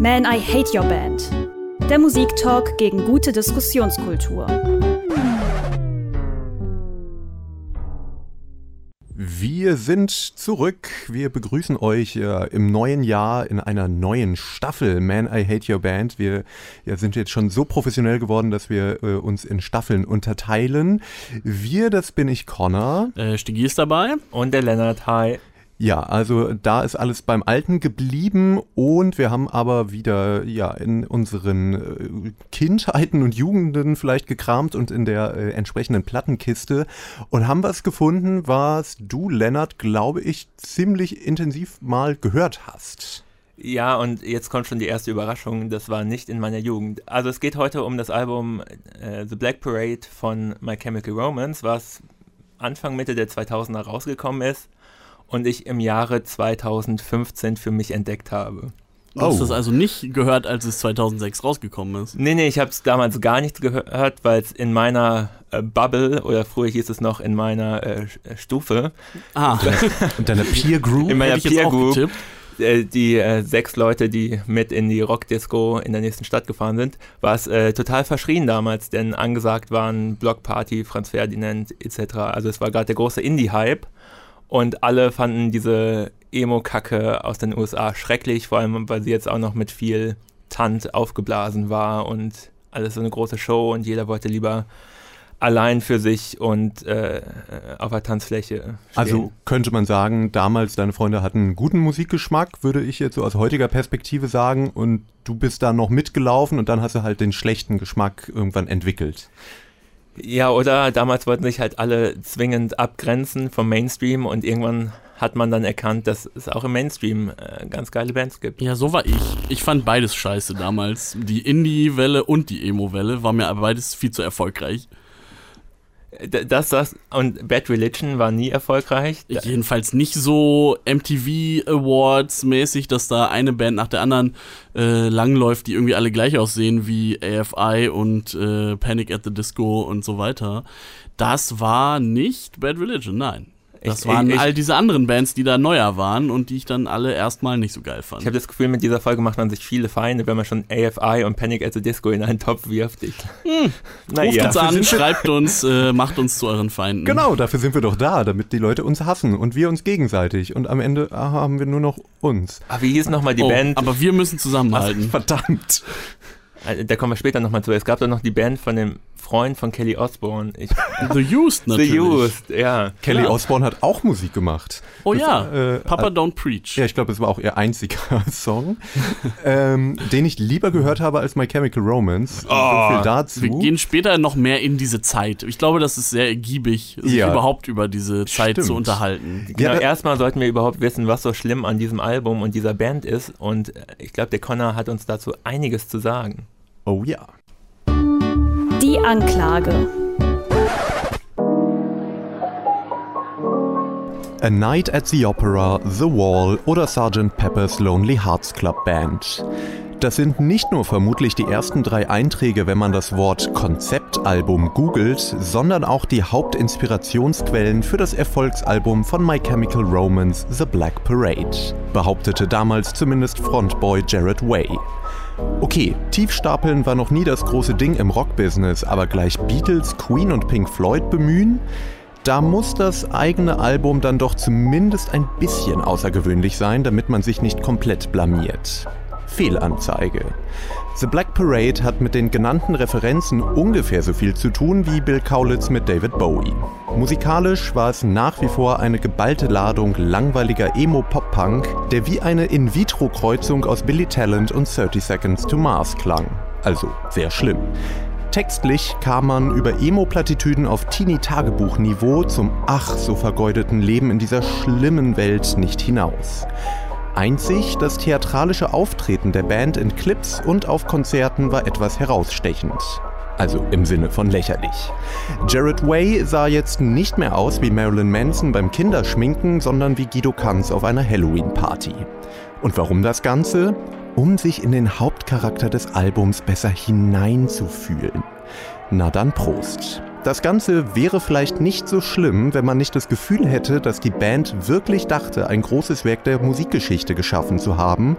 Man, I Hate Your Band. Der Musiktalk gegen gute Diskussionskultur. Wir sind zurück. Wir begrüßen euch äh, im neuen Jahr in einer neuen Staffel Man I Hate Your Band. Wir ja, sind jetzt schon so professionell geworden, dass wir äh, uns in Staffeln unterteilen. Wir, das bin ich Connor. Äh, Stigi ist dabei. Und der Lennart, hi. Ja, also da ist alles beim Alten geblieben und wir haben aber wieder ja in unseren äh, Kindheiten und Jugenden vielleicht gekramt und in der äh, entsprechenden Plattenkiste und haben was gefunden, was du, Lennart, glaube ich, ziemlich intensiv mal gehört hast. Ja, und jetzt kommt schon die erste Überraschung, das war nicht in meiner Jugend. Also es geht heute um das Album äh, The Black Parade von My Chemical Romance, was Anfang Mitte der 2000er rausgekommen ist und ich im Jahre 2015 für mich entdeckt habe. Du hast oh. das also nicht gehört, als es 2006 rausgekommen ist? Nee, nee, ich habe es damals gar nicht gehört, weil es in meiner äh, Bubble, oder früher hieß es noch in meiner äh, Stufe. Ah. Und deine Peer Group? In meiner Peer Group. Äh, die äh, sechs Leute, die mit in die Rockdisco in der nächsten Stadt gefahren sind, war es äh, total verschrien damals, denn angesagt waren Blockparty, Franz Ferdinand etc. Also es war gerade der große Indie-Hype und alle fanden diese Emo-Kacke aus den USA schrecklich, vor allem weil sie jetzt auch noch mit viel Tant aufgeblasen war und alles so eine große Show und jeder wollte lieber allein für sich und äh, auf der Tanzfläche. Stehen. Also könnte man sagen, damals deine Freunde hatten guten Musikgeschmack, würde ich jetzt so aus heutiger Perspektive sagen, und du bist da noch mitgelaufen und dann hast du halt den schlechten Geschmack irgendwann entwickelt. Ja, oder damals wollten sich halt alle zwingend abgrenzen vom Mainstream und irgendwann hat man dann erkannt, dass es auch im Mainstream äh, ganz geile Bands gibt. Ja, so war ich. Ich fand beides scheiße damals. Die Indie-Welle und die Emo-Welle war mir aber beides viel zu erfolgreich. Das, das und Bad Religion war nie erfolgreich. Jedenfalls nicht so MTV Awards mäßig, dass da eine Band nach der anderen äh, langläuft, die irgendwie alle gleich aussehen wie AFI und äh, Panic at the Disco und so weiter. Das war nicht Bad Religion, nein. Das ich, waren ich, all diese anderen Bands, die da neuer waren und die ich dann alle erstmal nicht so geil fand. Ich habe das Gefühl, mit dieser Folge macht man sich viele Feinde, wenn man schon AFI und Panic at the Disco in einen Topf wirft. Ich, hm. Ruft uns an, schreibt uns, äh, macht uns zu euren Feinden. Genau, dafür sind wir doch da, damit die Leute uns hassen und wir uns gegenseitig. Und am Ende ah, haben wir nur noch uns. Aber wie hieß nochmal die oh, Band? Aber wir müssen zusammenhalten. Ach, verdammt. Äh, da kommen wir später nochmal zu. Es gab doch noch die Band von dem Freund von Kelly Osbourne. Ich, The Used natürlich. The Used, ja. Kelly ja. Osbourne hat auch Musik gemacht. Oh das, ja, äh, Papa Don't Preach. Ja, ich glaube, es war auch ihr einziger Song, ähm, den ich lieber gehört habe als My Chemical Romance. Oh, so viel dazu. Wir gehen später noch mehr in diese Zeit. Ich glaube, das ist sehr ergiebig, sich ja. überhaupt über diese Zeit Stimmt. zu unterhalten. Genau, ja, erstmal sollten wir überhaupt wissen, was so schlimm an diesem Album und dieser Band ist. Und äh, ich glaube, der Connor hat uns dazu einiges zu sagen. Oh ja. Die Anklage. A Night at the Opera, The Wall oder Sgt. Pepper's Lonely Hearts Club Band. Das sind nicht nur vermutlich die ersten drei Einträge, wenn man das Wort Konzeptalbum googelt, sondern auch die Hauptinspirationsquellen für das Erfolgsalbum von My Chemical Romance The Black Parade, behauptete damals zumindest Frontboy Jared Way. Okay, Tiefstapeln war noch nie das große Ding im Rockbusiness, aber gleich Beatles, Queen und Pink Floyd bemühen? Da muss das eigene Album dann doch zumindest ein bisschen außergewöhnlich sein, damit man sich nicht komplett blamiert. Fehlanzeige. The Black Parade hat mit den genannten Referenzen ungefähr so viel zu tun wie Bill Kaulitz mit David Bowie. Musikalisch war es nach wie vor eine geballte Ladung langweiliger Emo-Pop-Punk, der wie eine In-vitro-Kreuzung aus Billy Talent und 30 Seconds to Mars klang. Also sehr schlimm. Textlich kam man über Emo-Plattitüden auf Teenie-Tagebuch-Niveau zum ach so vergeudeten Leben in dieser schlimmen Welt nicht hinaus. Einzig das theatralische Auftreten der Band in Clips und auf Konzerten war etwas herausstechend. Also im Sinne von lächerlich. Jared Way sah jetzt nicht mehr aus wie Marilyn Manson beim Kinderschminken, sondern wie Guido Kanz auf einer Halloween-Party. Und warum das Ganze? Um sich in den Hauptcharakter des Albums besser hineinzufühlen. Na dann Prost. Das Ganze wäre vielleicht nicht so schlimm, wenn man nicht das Gefühl hätte, dass die Band wirklich dachte, ein großes Werk der Musikgeschichte geschaffen zu haben,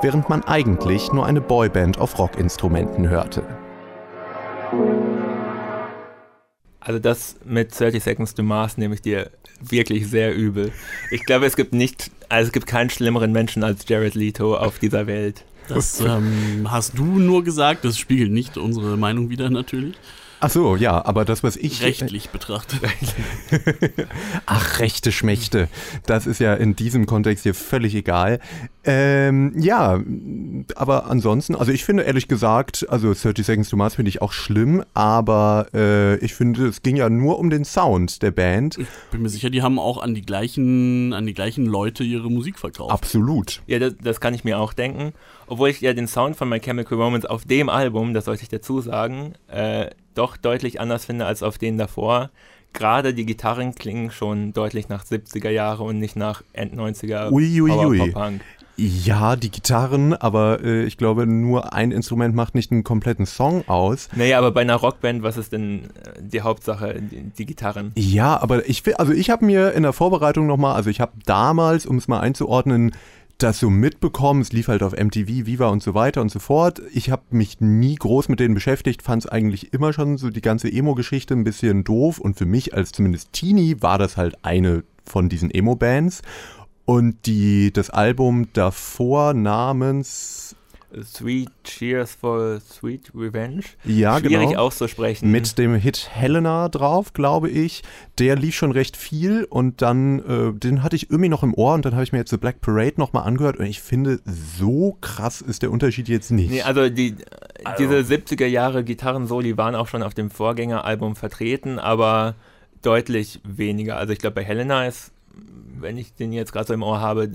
während man eigentlich nur eine Boyband auf Rockinstrumenten hörte. Also das mit 30 Seconds to Mars nehme ich dir wirklich sehr übel. Ich glaube, es gibt nicht, also es gibt keinen schlimmeren Menschen als Jared Leto auf dieser Welt. Das ähm, hast du nur gesagt, das spiegelt nicht unsere Meinung wieder natürlich. Ach so, ja, aber das, was ich. Rechtlich betrachtet. Ach, rechte Schmächte. Das ist ja in diesem Kontext hier völlig egal. Ähm, ja, aber ansonsten, also ich finde ehrlich gesagt, also 30 Seconds to Mars finde ich auch schlimm, aber äh, ich finde, es ging ja nur um den Sound der Band. Ich bin mir sicher, die haben auch an die gleichen, an die gleichen Leute ihre Musik verkauft. Absolut. Ja, das, das kann ich mir auch denken. Obwohl ich ja den Sound von My Chemical Romance auf dem Album, das sollte ich dazu sagen, äh, doch deutlich anders finde als auf denen davor. Gerade die Gitarren klingen schon deutlich nach 70er Jahre und nicht nach End 90er Ui, ui, ui. Power-Pop-Punk. Ja, die Gitarren, aber äh, ich glaube, nur ein Instrument macht nicht einen kompletten Song aus. Naja, aber bei einer Rockband, was ist denn äh, die Hauptsache? Die, die Gitarren. Ja, aber ich will, also ich habe mir in der Vorbereitung nochmal, also ich habe damals, um es mal einzuordnen, das so mitbekommen. Es lief halt auf MTV, Viva und so weiter und so fort. Ich habe mich nie groß mit denen beschäftigt, fand es eigentlich immer schon so die ganze Emo-Geschichte ein bisschen doof und für mich als zumindest Teenie war das halt eine von diesen Emo-Bands. Und die, das Album davor namens Sweet Cheers for Sweet Revenge. Ja, Schwierig genau. auszusprechen. mit dem Hit Helena drauf, glaube ich. Der lief schon recht viel und dann, äh, den hatte ich irgendwie noch im Ohr und dann habe ich mir jetzt The Black Parade nochmal angehört und ich finde, so krass ist der Unterschied jetzt nicht. Nee, also die, diese 70er Jahre Gitarrensoli waren auch schon auf dem Vorgängeralbum vertreten, aber deutlich weniger. Also ich glaube bei Helena ist, wenn ich den jetzt gerade so im Ohr habe,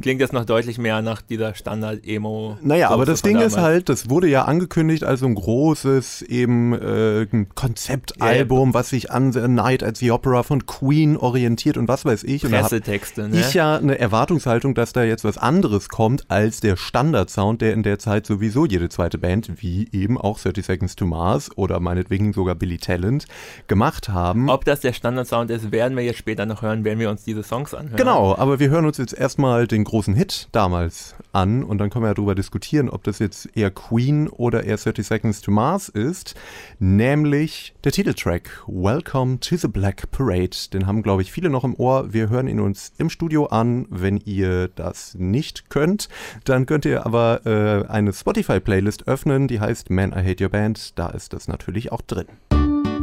klingt das noch deutlich mehr nach dieser Standard-Emo. Naja, aber das Ding ist damals. halt, das wurde ja angekündigt als so ein großes eben äh, Konzeptalbum, was sich an The Night at the Opera von Queen orientiert und was weiß ich. Und da Pressetexte, ne? ich ja eine Erwartungshaltung, dass da jetzt was anderes kommt als der Standardsound, der in der Zeit sowieso jede zweite Band, wie eben auch 30 Seconds to Mars oder meinetwegen sogar Billy Talent, gemacht haben. Ob das der Standard-Sound ist, werden wir jetzt später noch hören, wenn wir uns diese Songs anhören. Genau, aber wir hören uns jetzt erstmal den großen Hit damals an und dann können wir ja darüber diskutieren, ob das jetzt eher Queen oder eher 30 Seconds to Mars ist, nämlich der Titeltrack Welcome to the Black Parade. Den haben, glaube ich, viele noch im Ohr. Wir hören ihn uns im Studio an. Wenn ihr das nicht könnt, dann könnt ihr aber äh, eine Spotify-Playlist öffnen, die heißt Man, I Hate Your Band. Da ist das natürlich auch drin.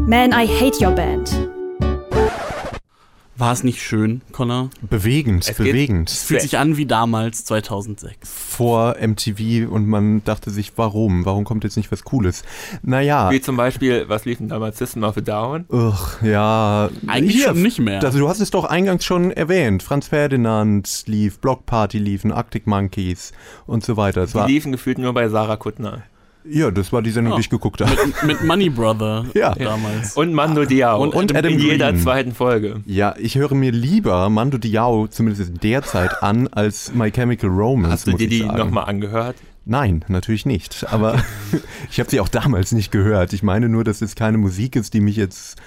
Man, I Hate Your Band. War es nicht schön, Connor? Bewegend, Es geht- bewegend. Es fühlt sich an wie damals, 2006. vor MTV und man dachte sich, warum? Warum kommt jetzt nicht was Cooles? Naja, Wie zum Beispiel, was lief denn damals? System of a Down? ugh, ja. Eigentlich Hier, schon nicht mehr. Also du hast es doch eingangs schon erwähnt. Franz Ferdinand lief, Block Party liefen, Arctic Monkeys und so weiter. Es Die war, liefen gefühlt nur bei Sarah Kuttner. Ja, das war die Sendung, Ja. die ich geguckt habe. mit, mit Money Brother Ja. damals. Und Mando Diao. Und- und Adam in jeder Green. zweiten Folge. Ja, ich höre mir lieber Mando Diao, zumindest in der Zeit, an, als My Chemical Romance, Hast du muss dir ich die nochmal angehört? Nein, natürlich nicht. Aber ich habe sie auch damals nicht gehört. Ich meine nur, dass es keine Musik ist, die mich jetzt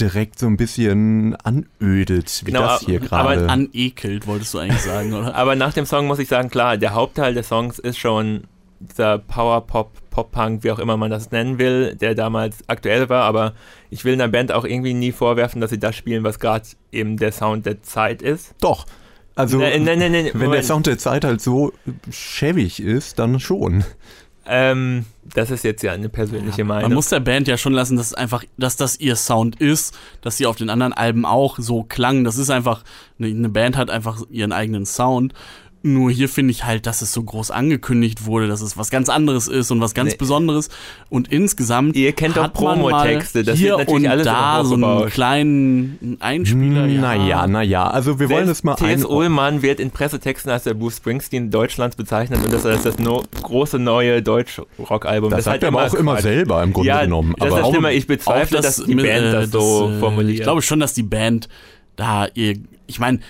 direkt so ein bisschen anödet, wie Genau, das hier aber gerade. Anekelt, wolltest du eigentlich sagen, oder? Aber nach dem Song muss ich sagen, klar, der Hauptteil des Songs ist schon dieser Power-Pop, Pop-Punk, wie auch immer man das nennen will, der damals aktuell war, aber ich will einer Band auch irgendwie nie vorwerfen, dass sie das spielen, was gerade eben der Sound der Zeit ist. Doch. Also, Nee, nee, nee, nee, wenn der. Sound der Zeit halt so schäbig ist, dann schon. Ähm, das ist jetzt ja eine persönliche Man Meinung. muss der Band ja schon lassen, dass einfach, dass das ihr Sound ist, dass sie auf den anderen Alben auch so klang. Das ist einfach, eine Band hat einfach ihren eigenen Sound. Nur hier finde ich halt, dass es so groß angekündigt wurde, dass es was ganz anderes ist und was ganz Nee. Besonderes. Und insgesamt Ihr kennt doch hat Promotexte, das hier wird natürlich und alles da so einen kleinen Einspieler. ja. Naja, naja. Also wir wollen es mal ein... T.S. Ullmann wird in Pressetexten als der Bruce Springsteen Deutschlands bezeichnet und das ist das no große neue Deutsch-Rock-Album. Das ist sagt er aber auch immer Quatsch. selber im Grunde ja, genommen. Das aber ist auch, schlimmer. Ich bezweifle, dass die mit, Band äh, das so äh, formuliert. Ich glaube schon, dass die Band da ihr, ich meine,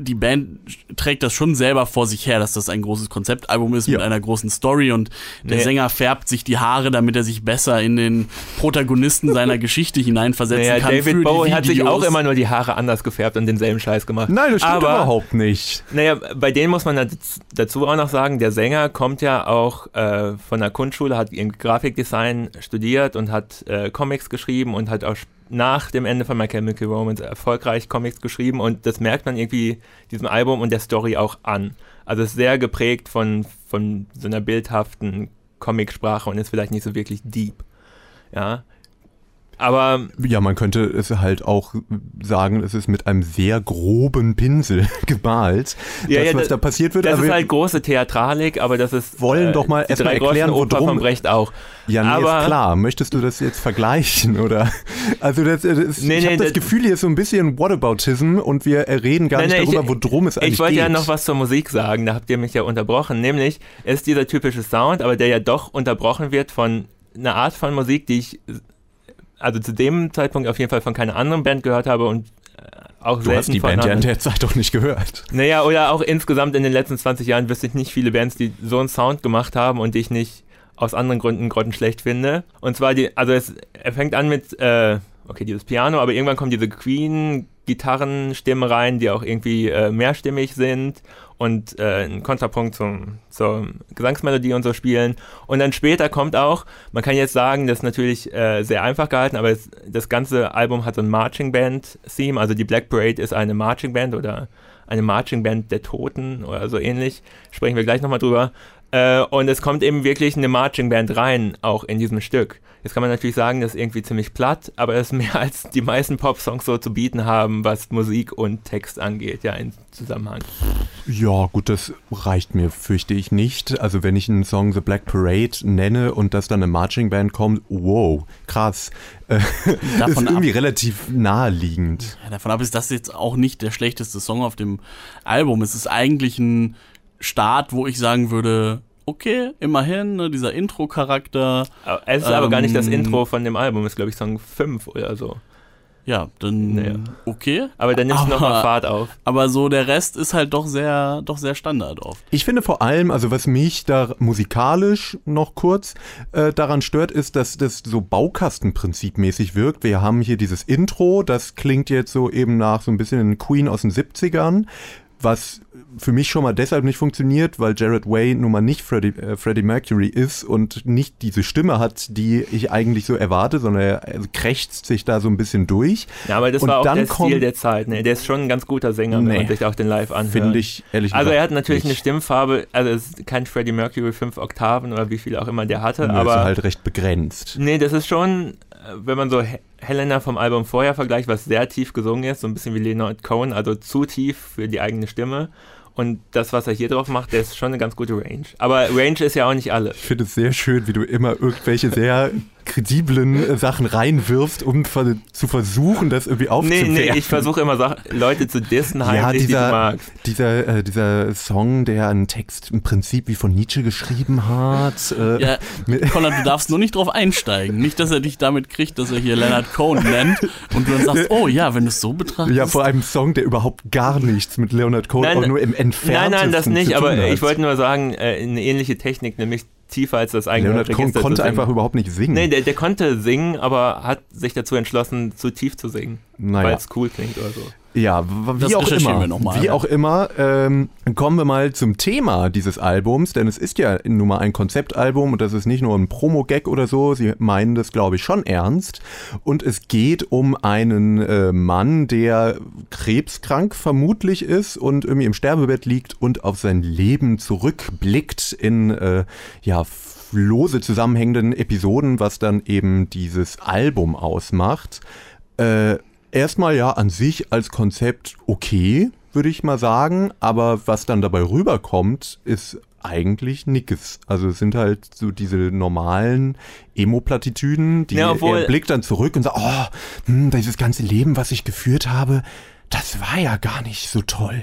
die Band trägt das schon selber vor sich her, dass das ein großes Konzeptalbum ist ja. mit einer großen Story und der nee. Sänger färbt sich die Haare, damit er sich besser in den Protagonisten seiner Geschichte hineinversetzen naja, kann. David Bowie hat sich auch immer nur die Haare anders gefärbt und denselben Scheiß gemacht. Nein, das stimmt Aber, überhaupt nicht. Naja, bei denen muss man dazu auch noch sagen, der Sänger kommt ja auch äh, von der Kunstschule, hat Grafikdesign studiert und hat äh, Comics geschrieben und hat auch nach dem Ende von My Chemical Romance erfolgreich Comics geschrieben und das merkt man irgendwie diesem Album und der Story auch an. Also ist sehr geprägt von, von so einer bildhaften Comicsprache und ist vielleicht nicht so wirklich deep. Ja, aber ja, man könnte es halt auch sagen, es ist mit einem sehr groben Pinsel gemalt. Ja, das, ja, was da passiert wird. Das ist halt große Theatralik, aber das ist wollen äh, doch mal erstmal erklären, wo drum. Brecht auch. Ja, nee, aber, ist klar. Möchtest du das jetzt vergleichen oder? Also das, das nee, ich nee, habe das Gefühl, hier ist so ein bisschen Whataboutism und wir reden gar nicht darüber, wo drum es eigentlich Ich wollte geht. ja noch was zur Musik sagen. Da habt ihr mich ja unterbrochen. Nämlich ist dieser typische Sound, aber der ja doch unterbrochen wird von einer Art von Musik, die ich also zu dem Zeitpunkt auf jeden Fall von keiner anderen Band gehört habe und äh, auch du hast die Band ja in der Zeit doch nicht gehört. Naja, oder auch insgesamt in den letzten 20 Jahren wüsste ich nicht viele Bands, die so einen Sound gemacht haben und die ich nicht aus anderen Gründen grottenschlecht finde. Und zwar die, also es, er fängt an mit, äh, okay, dieses Piano, aber irgendwann kommt diese Queen Gitarrenstimme rein, die auch irgendwie äh, mehrstimmig sind und äh, einen Kontrapunkt zum, zur Gesangsmelodie und so spielen. Und dann später kommt auch, man kann jetzt sagen, das ist natürlich äh, sehr einfach gehalten, aber es, das ganze Album hat so ein Marching Band-Theme, also die Black Parade ist eine Marching Band oder eine Marching Band der Toten oder so ähnlich. Sprechen wir gleich nochmal drüber. Äh, und es kommt eben wirklich eine Marching Band rein, auch in diesem Stück. Jetzt kann man natürlich sagen, das ist irgendwie ziemlich platt, aber es ist mehr als die meisten Pop-Songs so zu bieten haben, was Musik und Text angeht, ja, im Zusammenhang. Ja, gut, das reicht mir, fürchte ich nicht. Also wenn ich einen Song The Black Parade nenne und dass dann eine Marching Band kommt, wow, krass. Äh, davon ist irgendwie ab, relativ naheliegend. Ja, davon ab ist das jetzt auch nicht der schlechteste Song auf dem Album. Es ist eigentlich ein Start, wo ich sagen würde, okay, immerhin, ne, dieser Intro-Charakter. Es ist ähm, aber gar nicht das ähm, Intro von dem Album, ist glaube ich Song 5 oder so. Ja, dann naja. okay. Aber dann nimmst du nochmal Fahrt auf. Aber so der Rest ist halt doch sehr, doch sehr Standard oft. Ich finde vor allem, also was mich da musikalisch noch kurz äh, daran stört, ist, dass das so Baukastenprinzipmäßig wirkt. Wir haben hier dieses Intro, das klingt jetzt so eben nach so ein bisschen Queen aus den 70ern was für mich schon mal deshalb nicht funktioniert, weil Jared Way nun mal nicht Freddie, äh, Freddie Mercury ist und nicht diese Stimme hat, die ich eigentlich so erwarte, sondern er krächzt sich da so ein bisschen durch. Ja, aber das und war auch der Stil der Zeit. Ne? Der ist schon ein ganz guter Sänger, nee, wenn man sich auch den Live anhört. Finde ich ehrlich Also er hat natürlich nicht. eine Stimmfarbe, also es ist kein Freddie Mercury fünf Oktaven oder wie viel auch immer der hatte, nee, aber... Ist halt recht begrenzt. Nee, das ist schon, wenn man so Helena vom Album vorher vergleicht, was sehr tief gesungen ist, so ein bisschen wie Leonard Cohen, also zu tief für die eigene Stimme. Und das, was er hier drauf macht, der ist schon eine ganz gute Range. Aber Range ist ja auch nicht alle. Ich finde es sehr schön, wie du immer irgendwelche sehr krediblen äh, Sachen reinwirfst, um zu versuchen, das irgendwie aufzuwerten. Nee, nee, ich versuche immer Sach Leute zu dissen, heimlich, ja, dieser, die du magst. Dieser, äh, dieser Song, der einen Text im Prinzip wie von Nietzsche geschrieben hat. Äh, ja, Conrad, du darfst nur nicht drauf einsteigen. Nicht, dass er dich damit kriegt, dass er hier Leonard Cohen nennt und du dann sagst, oh ja, wenn du es so betrachtest. Ja, vor einem Song, der überhaupt gar nichts mit Leonard Cohen, nein, aber nur im Entferntesten Nein, nein, das nicht, aber hat. ich wollte nur sagen, äh, eine ähnliche Technik, nämlich tiefer als das eigene Leonard Cohen konnte einfach überhaupt nicht singen. Nee, der, der, konnte singen, aber hat sich dazu entschlossen, zu tief zu singen, naja. weil es cool klingt oder so. Ja, wie auch immer, mal, wie ja. auch immer, ähm, kommen wir mal zum Thema dieses Albums, denn es ist ja nun mal ein Konzeptalbum und das ist nicht nur ein Promo-Gag oder so, sie meinen das glaube ich schon ernst und es geht um einen äh, Mann, der krebskrank vermutlich ist und irgendwie im Sterbebett liegt und auf sein Leben zurückblickt in, äh, ja, lose zusammenhängenden Episoden, was dann eben dieses Album ausmacht. Äh, erstmal ja an sich als Konzept okay, würde ich mal sagen, aber was dann dabei rüberkommt, ist eigentlich nix. Also es sind halt so diese normalen Emo-Plattitüden, die ja, er blickt dann zurück und sagt, oh, hm, dieses ganze Leben, was ich geführt habe, das war ja gar nicht so toll.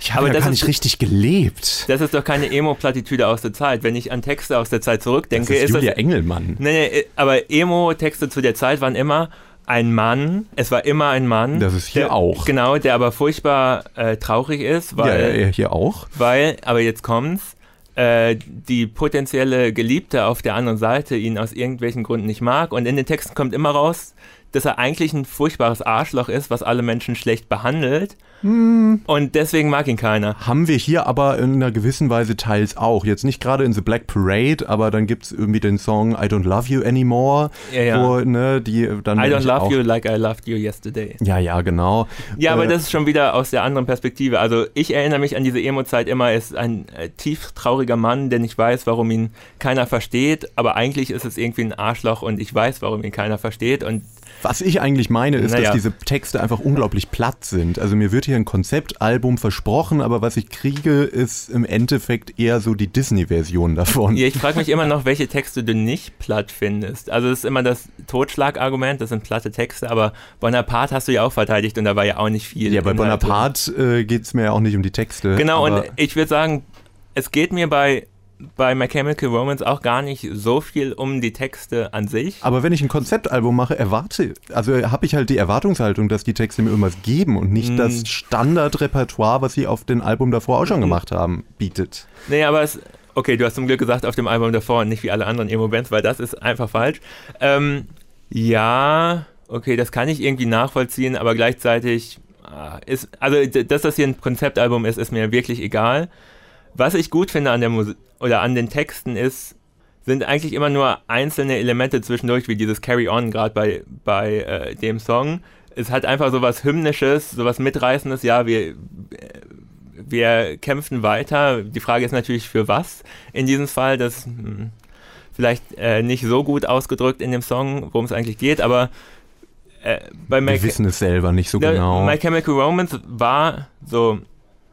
Ich habe ja gar nicht richtig gelebt. Das ist doch keine Emo-Plattitüde aus der Zeit. Wenn ich an Texte aus der Zeit zurückdenke, das ist, ist Julia das, Engelmann. Nee, nee, aber Emo-Texte zu der Zeit waren immer, ein Mann, es war immer ein Mann. Das ist hier der, auch. Genau, der aber furchtbar äh, traurig ist, weil, ja, hier auch. weil, aber jetzt kommt's, äh, die potenzielle Geliebte auf der anderen Seite ihn aus irgendwelchen Gründen nicht mag und in den Texten kommt immer raus, dass er eigentlich ein furchtbares Arschloch ist, was alle Menschen schlecht behandelt. Hm. Und deswegen mag ihn keiner. Haben wir hier aber in einer gewissen Weise teils auch. Jetzt nicht gerade in The Black Parade, aber dann gibt es irgendwie den Song I Don't Love You Anymore, Ja, ja. wo, ne, die dann. I don't love you like I loved you yesterday. Ja, ja, genau. Ja, aber Äh, das ist schon wieder aus der anderen Perspektive. Also ich erinnere mich an diese Emo-Zeit immer, er ist ein äh, tief trauriger Mann, der nicht weiß, warum ihn keiner versteht, aber eigentlich ist es irgendwie ein Arschloch und ich weiß, warum ihn keiner versteht und Was ich eigentlich meine, ist, Naja. dass diese Texte einfach unglaublich platt sind. Also mir wird hier ein Konzeptalbum versprochen, aber was ich kriege, ist im Endeffekt eher so die Disney-Version davon. Ja, ich frage mich immer noch, welche Texte du nicht platt findest. Also es ist immer das Totschlagargument, das sind platte Texte, aber Bonaparte hast du ja auch verteidigt und da war ja auch nicht viel. Ja, bei. Bonaparte äh, geht es mir ja auch nicht um die Texte. Genau, und ich würde sagen, es geht mir bei, bei My Chemical Romance auch gar nicht so viel um die Texte an sich. Aber wenn ich ein Konzeptalbum mache, erwarte, also habe ich halt die Erwartungshaltung, dass die Texte mir irgendwas geben und nicht Mm. das Standardrepertoire, was sie auf den Album davor auch schon Mhm. gemacht haben, bietet. Nee, aber es. Okay, du hast zum Glück gesagt, auf dem Album davor und nicht wie alle anderen Emo-Bands, weil das ist einfach falsch. Ähm, ja, okay, das kann ich irgendwie nachvollziehen, aber gleichzeitig ah, ist. Also, dass das hier ein Konzeptalbum ist, ist mir wirklich egal. Was ich gut finde an der Musik oder an den Texten ist, sind eigentlich immer nur einzelne Elemente zwischendurch, wie dieses Carry On, gerade bei, bei äh, dem Song. Es hat einfach so was Hymnisches, so was Mitreißendes. Ja, wir, wir kämpfen weiter. Die Frage ist natürlich, für was in diesem Fall. Das ist hm, vielleicht äh, nicht so gut ausgedrückt in dem Song, worum es eigentlich geht, aber äh, bei Wir Mac wissen es selber nicht so genau. My Chemical Romance war so,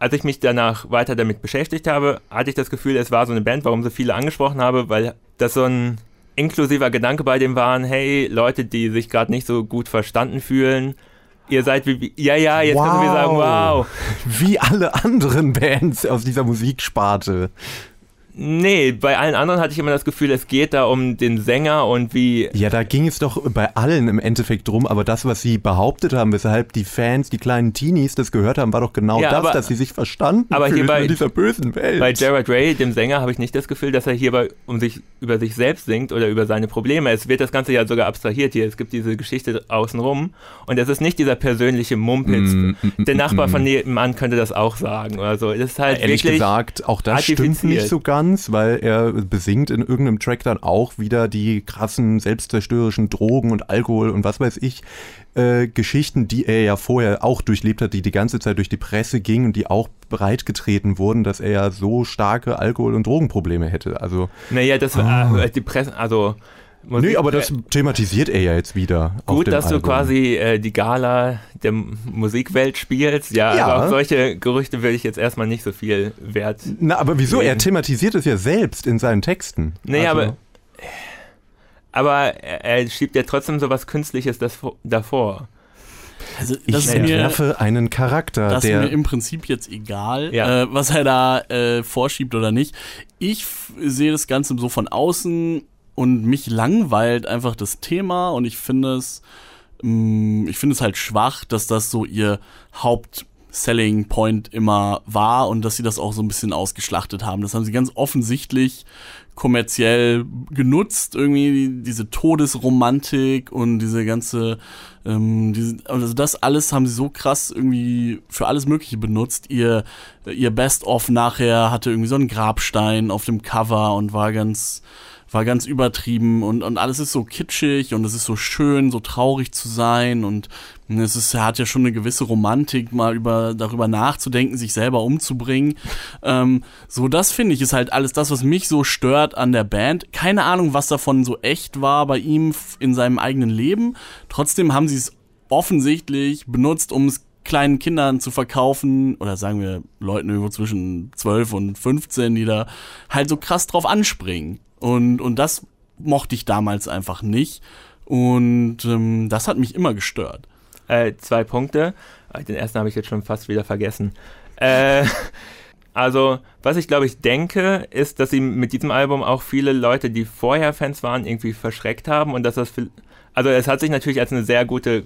als ich mich danach weiter damit beschäftigt habe, hatte ich das Gefühl, es war so eine Band, warum so viele angesprochen habe, weil das so ein inklusiver Gedanke bei dem waren, hey, Leute, die sich gerade nicht so gut verstanden fühlen, ihr seid wie, ja, ja, jetzt können wir sagen, wow. Wie alle anderen Bands aus dieser Musiksparte. Nee, bei allen anderen hatte ich immer das Gefühl, es geht da um den Sänger und wie Ja, da ging es doch bei allen im Endeffekt drum, aber das, was sie behauptet haben, weshalb die Fans, die kleinen Teenies das gehört haben, war doch genau Ja, das, aber- dass sie sich verstanden aber hier bei- in dieser bösen Welt. Bei Jared Ray, dem Sänger, habe ich nicht das Gefühl, dass er hierbei um sich über sich selbst singt oder über seine Probleme. Es wird das Ganze ja sogar abstrahiert hier. Es gibt diese Geschichte außenrum und es ist nicht dieser persönliche Mumpitz. Mm, mm, Der mm, Nachbar mm. von nebenan könnte das auch sagen oder so. Das ist halt Ehrlich wirklich. gesagt, auch das stimmt nicht so ganz, weil er besingt in irgendeinem Track dann auch wieder die krassen selbstzerstörerischen Drogen und Alkohol und was weiß ich, äh, Geschichten, die er ja vorher auch durchlebt hat, die die ganze Zeit durch die Presse gingen und die auch breitgetreten wurden, dass er ja so starke Alkohol- und Drogenprobleme hätte. Also, Naja, das war äh, die Presse, also. Musik- nee, aber das thematisiert er ja jetzt wieder. Gut, dass du Album. quasi äh, die Gala der Musikwelt spielst. Ja, Ja. aber auf solche Gerüchte würde ich jetzt erstmal nicht so viel Wert. Na, aber wieso? Er legen. thematisiert es ja selbst in seinen Texten. Nee, Also- aber. Aber er, er schiebt ja trotzdem so was Künstliches das, davor. Also, Ich das ist mir, entwerfe einen Charakter, das ist der mir im Prinzip jetzt egal, Ja. äh, was er da äh, vorschiebt oder nicht. Ich sehe das Ganze so von außen und mich langweilt einfach das Thema und ich finde es, mh, ich finde es halt schwach, dass das so ihr Haupt Selling Point immer war und dass sie das auch so ein bisschen ausgeschlachtet haben. Das haben sie ganz offensichtlich kommerziell genutzt, irgendwie diese Todesromantik und diese ganze, ähm, diese, also das alles haben sie so krass irgendwie für alles Mögliche benutzt. Ihr, ihr Best-of nachher hatte irgendwie so einen Grabstein auf dem Cover und war ganz, war ganz übertrieben und, und alles ist so kitschig und es ist so schön, so traurig zu sein und es ist, hat ja schon eine gewisse Romantik, mal über, darüber nachzudenken, sich selber umzubringen. Ähm, so, das finde ich ist halt alles das, was mich so stört an der Band. Keine Ahnung, was davon so echt war bei ihm in seinem eigenen Leben. Trotzdem haben sie es offensichtlich benutzt, um es kleinen Kindern zu verkaufen oder sagen wir Leuten irgendwo zwischen 12 und 15, die da halt so krass drauf anspringen. Und, und das mochte ich damals einfach nicht. Und ähm, das hat mich immer gestört. Äh, zwei Punkte. Äh, Den ersten habe ich jetzt schon fast wieder vergessen. Äh, also, was ich glaube ich denke, ist, dass sie mit diesem Album auch viele Leute, die vorher Fans waren, irgendwie verschreckt haben und dass das, also es hat sich natürlich als eine sehr gute,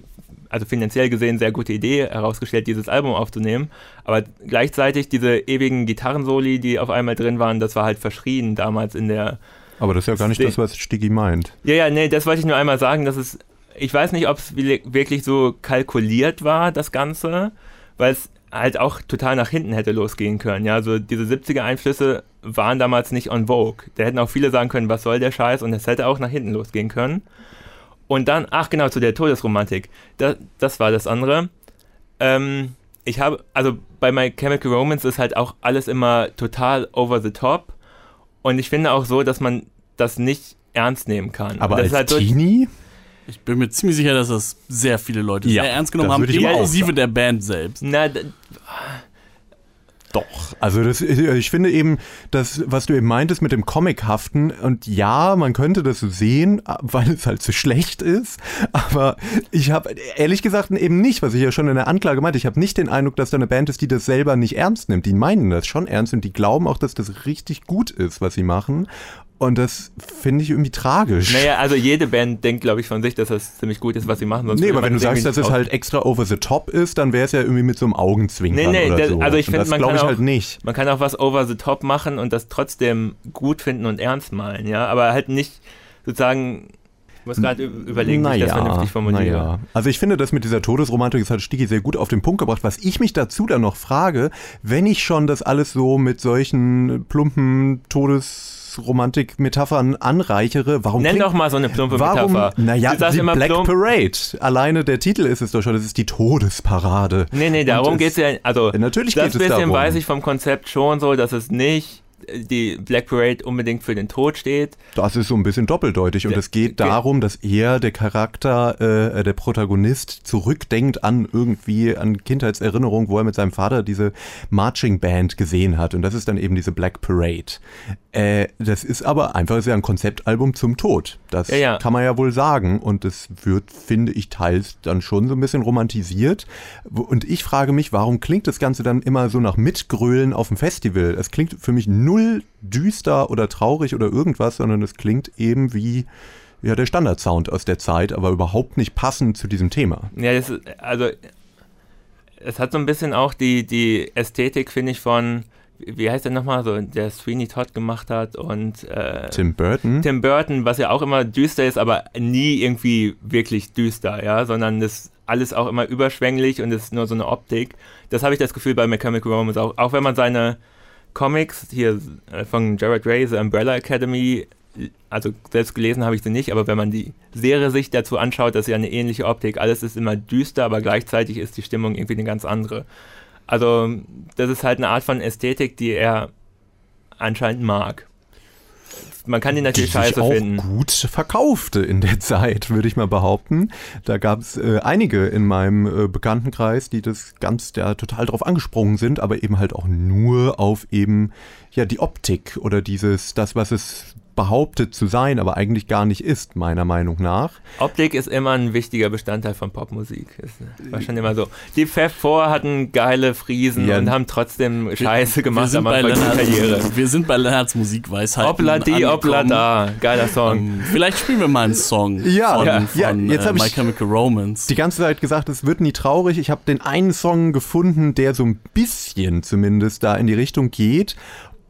also finanziell gesehen sehr gute Idee herausgestellt, dieses Album aufzunehmen. Aber gleichzeitig diese ewigen Gitarrensoli, die auf einmal drin waren, das war halt verschrien damals in der. Aber das ist ja gar nicht das, was Stiggy meint. Ja, ja, nee, das wollte ich nur einmal sagen, dass es, ich weiß nicht, ob es wirklich so kalkuliert war, das Ganze, weil es halt auch total nach hinten hätte losgehen können. Ja, also diese 70er-Einflüsse waren damals nicht on vogue. Da hätten auch viele sagen können, was soll der Scheiß? Und es hätte auch nach hinten losgehen können. Und dann, ach genau, zu der Todesromantik. Das, das war das andere. Ähm, ich habe, also bei My Chemical Romance ist halt auch alles immer total over the top. Und ich finde auch so, dass man das nicht ernst nehmen kann. Aber als halt Teenie? Ich bin mir ziemlich sicher, dass das sehr viele Leute ja, sehr ernst genommen haben, inklusive der Band selbst. Na, doch. Also das, ich finde eben, das, was du eben meintest mit dem Comichaften, und ja, man könnte das so sehen, weil es halt so schlecht ist, aber ich habe ehrlich gesagt eben nicht, was ich ja schon in der Anklage meinte, ich habe nicht den Eindruck, dass da eine Band ist, die das selber nicht ernst nimmt. Die meinen das schon ernst und die glauben auch, dass das richtig gut ist, was sie machen. Und das finde ich irgendwie tragisch. Naja, also jede Band denkt, glaube ich, von sich, dass das ziemlich gut ist, was sie machen. Sonst nee, aber wenn du sagst, dass es halt extra over the top ist, dann wäre es ja irgendwie mit so einem Augenzwinkern nee, nee, oder so. Also ich finde, man kann auch, halt nicht. Man kann auch was over the top machen und das trotzdem gut finden und ernst malen, ja. Aber halt nicht sozusagen ich muss gerade überlegen, naja, wie ich das vernünftig formuliere. Naja. Also ich finde, das mit dieser Todesromantik, das hat Stigi sehr gut auf den Punkt gebracht. Was ich mich dazu dann noch frage, wenn ich schon das alles so mit solchen plumpen Todes Romantik-Metaphern anreichere. Warum Nenn doch mal so eine plumpe warum, Metapher. Naja, die Black plump. Parade. Alleine der Titel ist es doch schon, das ist die Todesparade. Nee, nee, darum geht es ja. Also, natürlich geht es darum. Das bisschen weiß ich vom Konzept schon so, dass es nicht die Black Parade unbedingt für den Tod steht. Das ist so ein bisschen doppeldeutig und es geht darum, dass er, der Charakter, äh, der Protagonist, zurückdenkt an irgendwie, an Kindheitserinnerungen, wo er mit seinem Vater diese Marching Band gesehen hat und das ist dann eben diese Black Parade. Äh, das ist aber einfach ist ja ein Konzeptalbum zum Tod. Das ja, ja. kann man ja wohl sagen und das wird, finde ich, teils dann schon so ein bisschen romantisiert und ich frage mich, warum klingt das Ganze dann immer so nach Mitgrölen auf dem Festival? Es klingt für mich nur null düster oder traurig oder irgendwas, sondern es klingt eben wie ja, der Standardsound aus der Zeit, aber überhaupt nicht passend zu diesem Thema. Ja, das, also es hat so ein bisschen auch die, die Ästhetik, finde ich, von wie heißt der nochmal, so, der Sweeney Todd gemacht hat und äh, Tim Burton. Tim Burton, was ja auch immer düster ist, aber nie irgendwie wirklich düster, ja, sondern das alles auch immer überschwänglich und ist nur so eine Optik. Das habe ich das Gefühl bei Mechanical Romance auch, auch wenn man seine Comics hier äh, von Jared Ray, The Umbrella Academy, also selbst gelesen habe ich sie nicht, aber wenn man die Serie sich dazu anschaut, das ist ja eine ähnliche Optik. Alles ist immer düster, aber gleichzeitig ist die Stimmung irgendwie eine ganz andere. Also das ist halt eine Art von Ästhetik, die er anscheinend mag man kann die natürlich die scheiße auch finden. gut verkaufte in der Zeit, würde ich mal behaupten. Da gab es äh, einige in meinem äh, Bekanntenkreis, die das ganz ja, total drauf angesprungen sind, aber eben halt auch nur auf eben ja die Optik oder dieses, das, was es behauptet zu sein, aber eigentlich gar nicht ist, meiner Meinung nach. Optik ist immer ein wichtiger Bestandteil von Popmusik. Das war schon immer so. Die Pfeff vor hatten geile Friesen ja. und haben trotzdem Scheiße gemacht wir am Anfang der Karriere. Wir sind bei Lennarts Musikweisheit. Hoppla die, hoppla da. Geiler Song. Um, ähm, vielleicht spielen wir mal einen Song ja, von, ja, von ja, jetzt äh, My Chemical Romance. Die ganze Zeit gesagt, es wird nie traurig. Ich habe den einen Song gefunden, der so ein bisschen zumindest da in die Richtung geht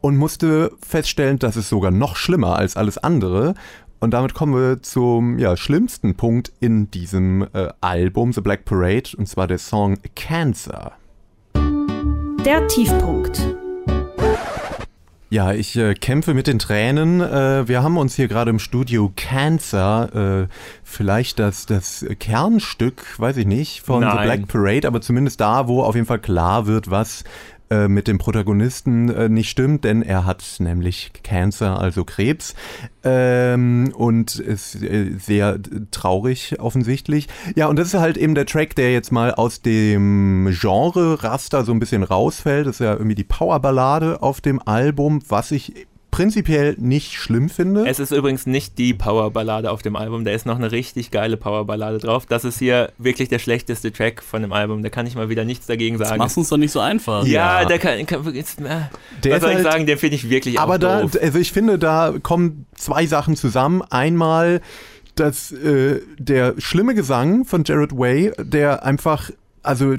und musste feststellen, dass es sogar noch schlimmer als alles andere. Und damit kommen wir zum ja, schlimmsten Punkt in diesem äh, Album The Black Parade, und zwar der Song Cancer. Der Tiefpunkt. Ja, ich äh, kämpfe mit den Tränen. Äh, wir haben uns hier gerade im Studio Cancer, äh, vielleicht das, das Kernstück, weiß ich nicht, von Nein. The Black Parade, aber zumindest da, wo auf jeden Fall klar wird, was äh, mit dem Protagonisten äh, nicht stimmt, denn er hat nämlich Cancer, also Krebs, ähm, und ist äh, sehr traurig offensichtlich. Ja, und das ist halt eben der Track, der jetzt mal aus dem Genre-Raster so ein bisschen rausfällt. Das ist ja irgendwie die Powerballade auf dem Album, was ich prinzipiell nicht schlimm finde. Es ist übrigens nicht die Powerballade auf dem Album, da ist noch eine richtig geile Powerballade drauf. Das ist hier wirklich der schlechteste Track von dem Album, da kann ich mal wieder nichts dagegen sagen. Das machst uns doch nicht so einfach. Ja, ja. der kann, kann jetzt, äh, der was soll ich halt, sagen, der finde ich wirklich Aber da, doof. also ich finde, da kommen zwei Sachen zusammen. Einmal dass äh, der schlimme Gesang von Jared Way, der einfach also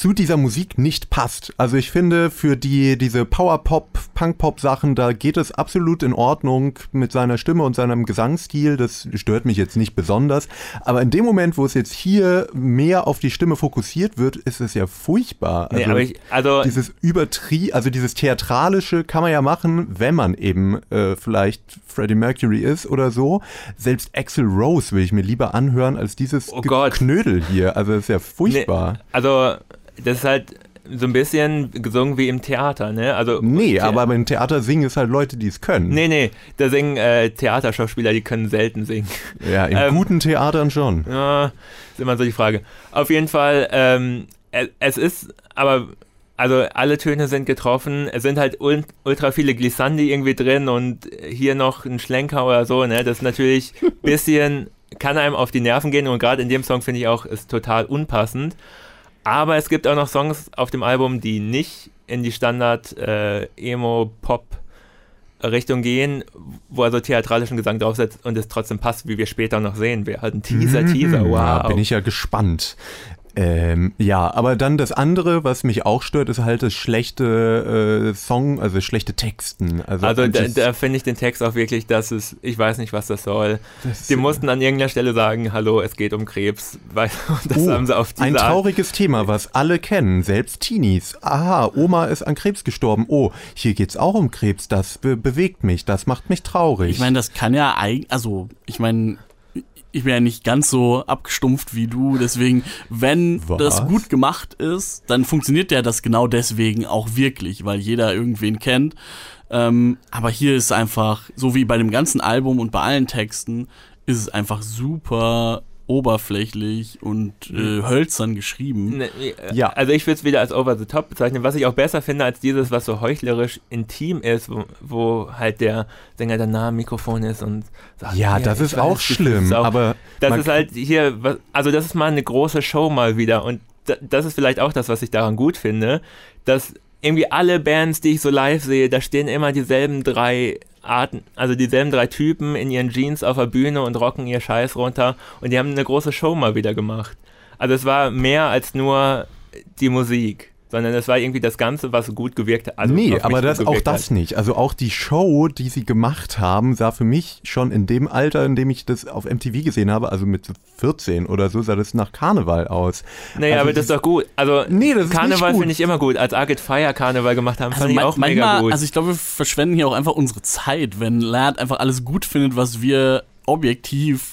zu dieser Musik nicht passt. Also ich finde, für die, diese Power-Pop, Punk-Pop-Sachen, da geht es absolut in Ordnung mit seiner Stimme und seinem Gesangsstil. Das stört mich jetzt nicht besonders. Aber in dem Moment, wo es jetzt hier mehr auf die Stimme fokussiert wird, ist es ja furchtbar. Also, nee, ich, also dieses Übertrie, also dieses Theatralische kann man ja machen, wenn man eben äh, vielleicht Freddie Mercury ist oder so. Selbst Axel Rose will ich mir lieber anhören als dieses oh Knödel hier. Also ist ja furchtbar. Nee, also das ist halt so ein bisschen gesungen wie im Theater, ne? Also, nee, The aber im Theater singen es halt Leute, die es können. Nee, nee, da singen äh, Theaterschauspieler, die können selten singen. Ja, in ähm, guten Theatern schon. Ja, ist immer so die Frage. Auf jeden Fall, ähm, es ist aber also alle Töne sind getroffen. Es sind halt ultra viele Glissandi irgendwie drin und hier noch ein Schlenker oder so, ne? Das ist natürlich ein bisschen, kann einem auf die Nerven gehen und gerade in dem Song finde ich auch, ist total unpassend. Aber es gibt auch noch Songs auf dem Album, die nicht in die Standard äh, gehen, wo er so theatralischen Gesang draufsetzt und es trotzdem passt, wie wir später noch sehen werden. Ein Teaser, mhm. Teaser, wow. Ja, bin ich ja gespannt. Ähm, ja, aber dann das andere, was mich auch stört, ist halt das schlechte äh, Song, also schlechte Texten. Also, also da, da finde ich den Text auch wirklich, dass es, ich weiß nicht, was das soll. Das die mussten an irgendeiner Stelle sagen, hallo, es geht um Krebs. Weil, das oh, haben sie auf Ein trauriges Art. Thema, was alle kennen, selbst Teenies. Aha, Oma ist an Krebs gestorben. Oh, hier geht es auch um Krebs. Das be bewegt mich, das macht mich traurig. Ich meine, das kann ja eigentlich, also ich meine, ich bin ja nicht ganz so abgestumpft wie du, deswegen, wenn Was? das gut gemacht ist, dann funktioniert ja das genau deswegen auch wirklich, weil jeder irgendwen kennt. Ähm, aber hier ist einfach, so wie bei dem ganzen Album und bei allen Texten, ist es einfach super oberflächlich und äh, hölzern geschrieben. Ne, äh, ja. Also ich würde es wieder als over the top bezeichnen, was ich auch besser finde als dieses, was so heuchlerisch intim ist, wo, wo halt der Sänger der nah am Mikrofon ist und sagt, ja, ja das ist weiß, auch schlimm, ist auch, aber das ist halt hier, also das ist mal eine große Show mal wieder und das ist vielleicht auch das, was ich daran gut finde, dass irgendwie alle Bands, die ich so live sehe, da stehen immer dieselben drei Arten, also dieselben drei Typen in ihren Jeans auf der Bühne und rocken ihr Scheiß runter. Und die haben eine große Show mal wieder gemacht. Also es war mehr als nur die Musik sondern es war irgendwie das Ganze, was gut gewirkt hat. Also nee, aber das, auch das hat. nicht. Also auch die Show, die sie gemacht haben, sah für mich schon in dem Alter, in dem ich das auf MTV gesehen habe, also mit 14 oder so, sah das nach Karneval aus. Naja, also aber das ist doch gut. Also nee, das Karneval finde ich immer gut. Als Arcade Fire Karneval gemacht haben, also fand ich auch manchmal, mega gut. Also ich glaube, wir verschwenden hier auch einfach unsere Zeit, wenn Lad einfach alles gut findet, was wir objektiv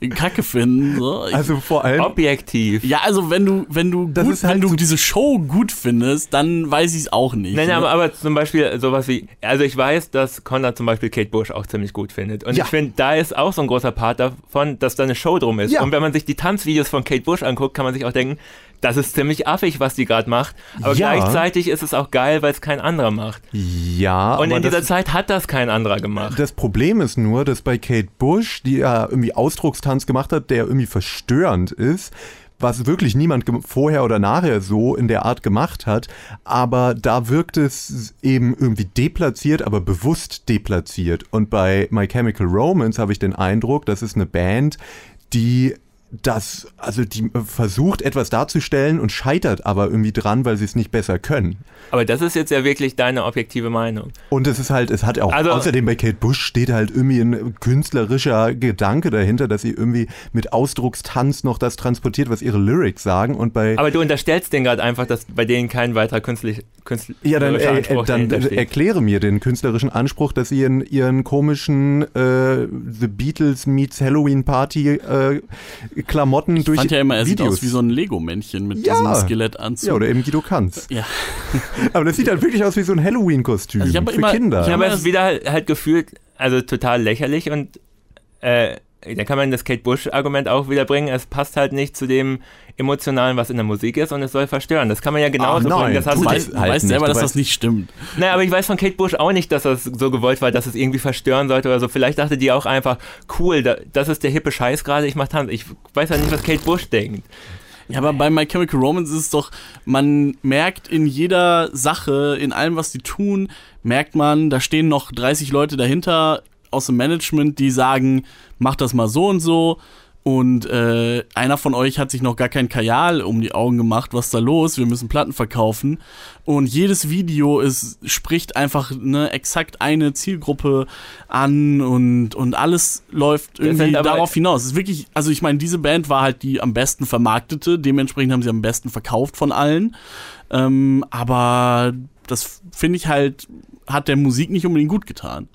äh, Kacke finden. So. Also vor allem objektiv. Ja, also wenn du wenn du gut, halt wenn du so diese Show gut findest, dann weiß ich es auch nicht. Nein, ne? aber, aber zum Beispiel sowas wie, also ich weiß, dass Conrad zum Beispiel Kate Bush auch ziemlich gut findet und ja. ich finde, da ist auch so ein großer Part davon, dass da eine Show drum ist. Ja. Und wenn man sich die Tanzvideos von Kate Bush anguckt, kann man sich auch denken, das ist ziemlich affig, was die gerade macht. Aber ja. gleichzeitig ist es auch geil, weil es kein anderer macht. Ja. Und in dieser Zeit hat das kein anderer gemacht. Das Problem ist nur, dass bei Kate Bush, die ja irgendwie Ausdruckstanz gemacht hat, der irgendwie verstörend ist, was wirklich niemand vorher oder nachher so in der Art gemacht hat, aber da wirkt es eben irgendwie deplatziert, aber bewusst deplatziert. Und bei My Chemical Romance habe ich den Eindruck, das ist eine Band, die das, also die versucht etwas darzustellen und scheitert aber irgendwie dran, weil sie es nicht besser können. Aber das ist jetzt ja wirklich deine objektive Meinung. Und es ist halt, es hat auch, also, außerdem bei Kate Bush steht halt irgendwie ein künstlerischer Gedanke dahinter, dass sie irgendwie mit Ausdruckstanz noch das transportiert, was ihre Lyrics sagen und bei... Aber du unterstellst denen gerade einfach, dass bei denen kein weiterer künstlich, künstlerischer ja, dann, äh, Anspruch dann erkläre mir den künstlerischen Anspruch, dass sie in ihren komischen äh, The Beatles meets Halloween Party äh, Klamotten ich durch. Fand ja immer, er Videos. sieht aus wie so ein Lego-Männchen mit ja. diesem Skelettanzug. Ja, oder eben Guido Kanz. Ja. aber das sieht halt wirklich aus wie so ein Halloween-Kostüm also für immer, Kinder. Ich habe es wieder halt, halt gefühlt, also total lächerlich und äh, da kann man das Kate Bush-Argument auch wieder bringen. Es passt halt nicht zu dem Emotionalen, was in der Musik ist und es soll verstören. Das kann man ja genauso bringen. Das du weißt, halt weißt selber, dass das nicht stimmt. Naja, aber ich weiß von Kate Bush auch nicht, dass das so gewollt war, dass es irgendwie verstören sollte oder so. Vielleicht dachte die auch einfach, cool, das ist der hippe Scheiß gerade, ich mach Tanz. Ich weiß halt nicht, was Kate Bush denkt. Ja, aber bei My Chemical Romance ist es doch, man merkt in jeder Sache, in allem, was die tun, merkt man, da stehen noch 30 Leute dahinter aus dem Management, die sagen, mach das mal so und so. Und äh, einer von euch hat sich noch gar kein Kajal um die Augen gemacht. Was ist da los? Wir müssen Platten verkaufen. Und jedes Video ist, spricht einfach ne, exakt eine Zielgruppe an und, und alles läuft irgendwie darauf hinaus. Es ist wirklich, also ich meine, diese Band war halt die am besten vermarktete. Dementsprechend haben sie am besten verkauft von allen. Ähm, aber das finde ich halt, hat der Musik nicht unbedingt gut getan.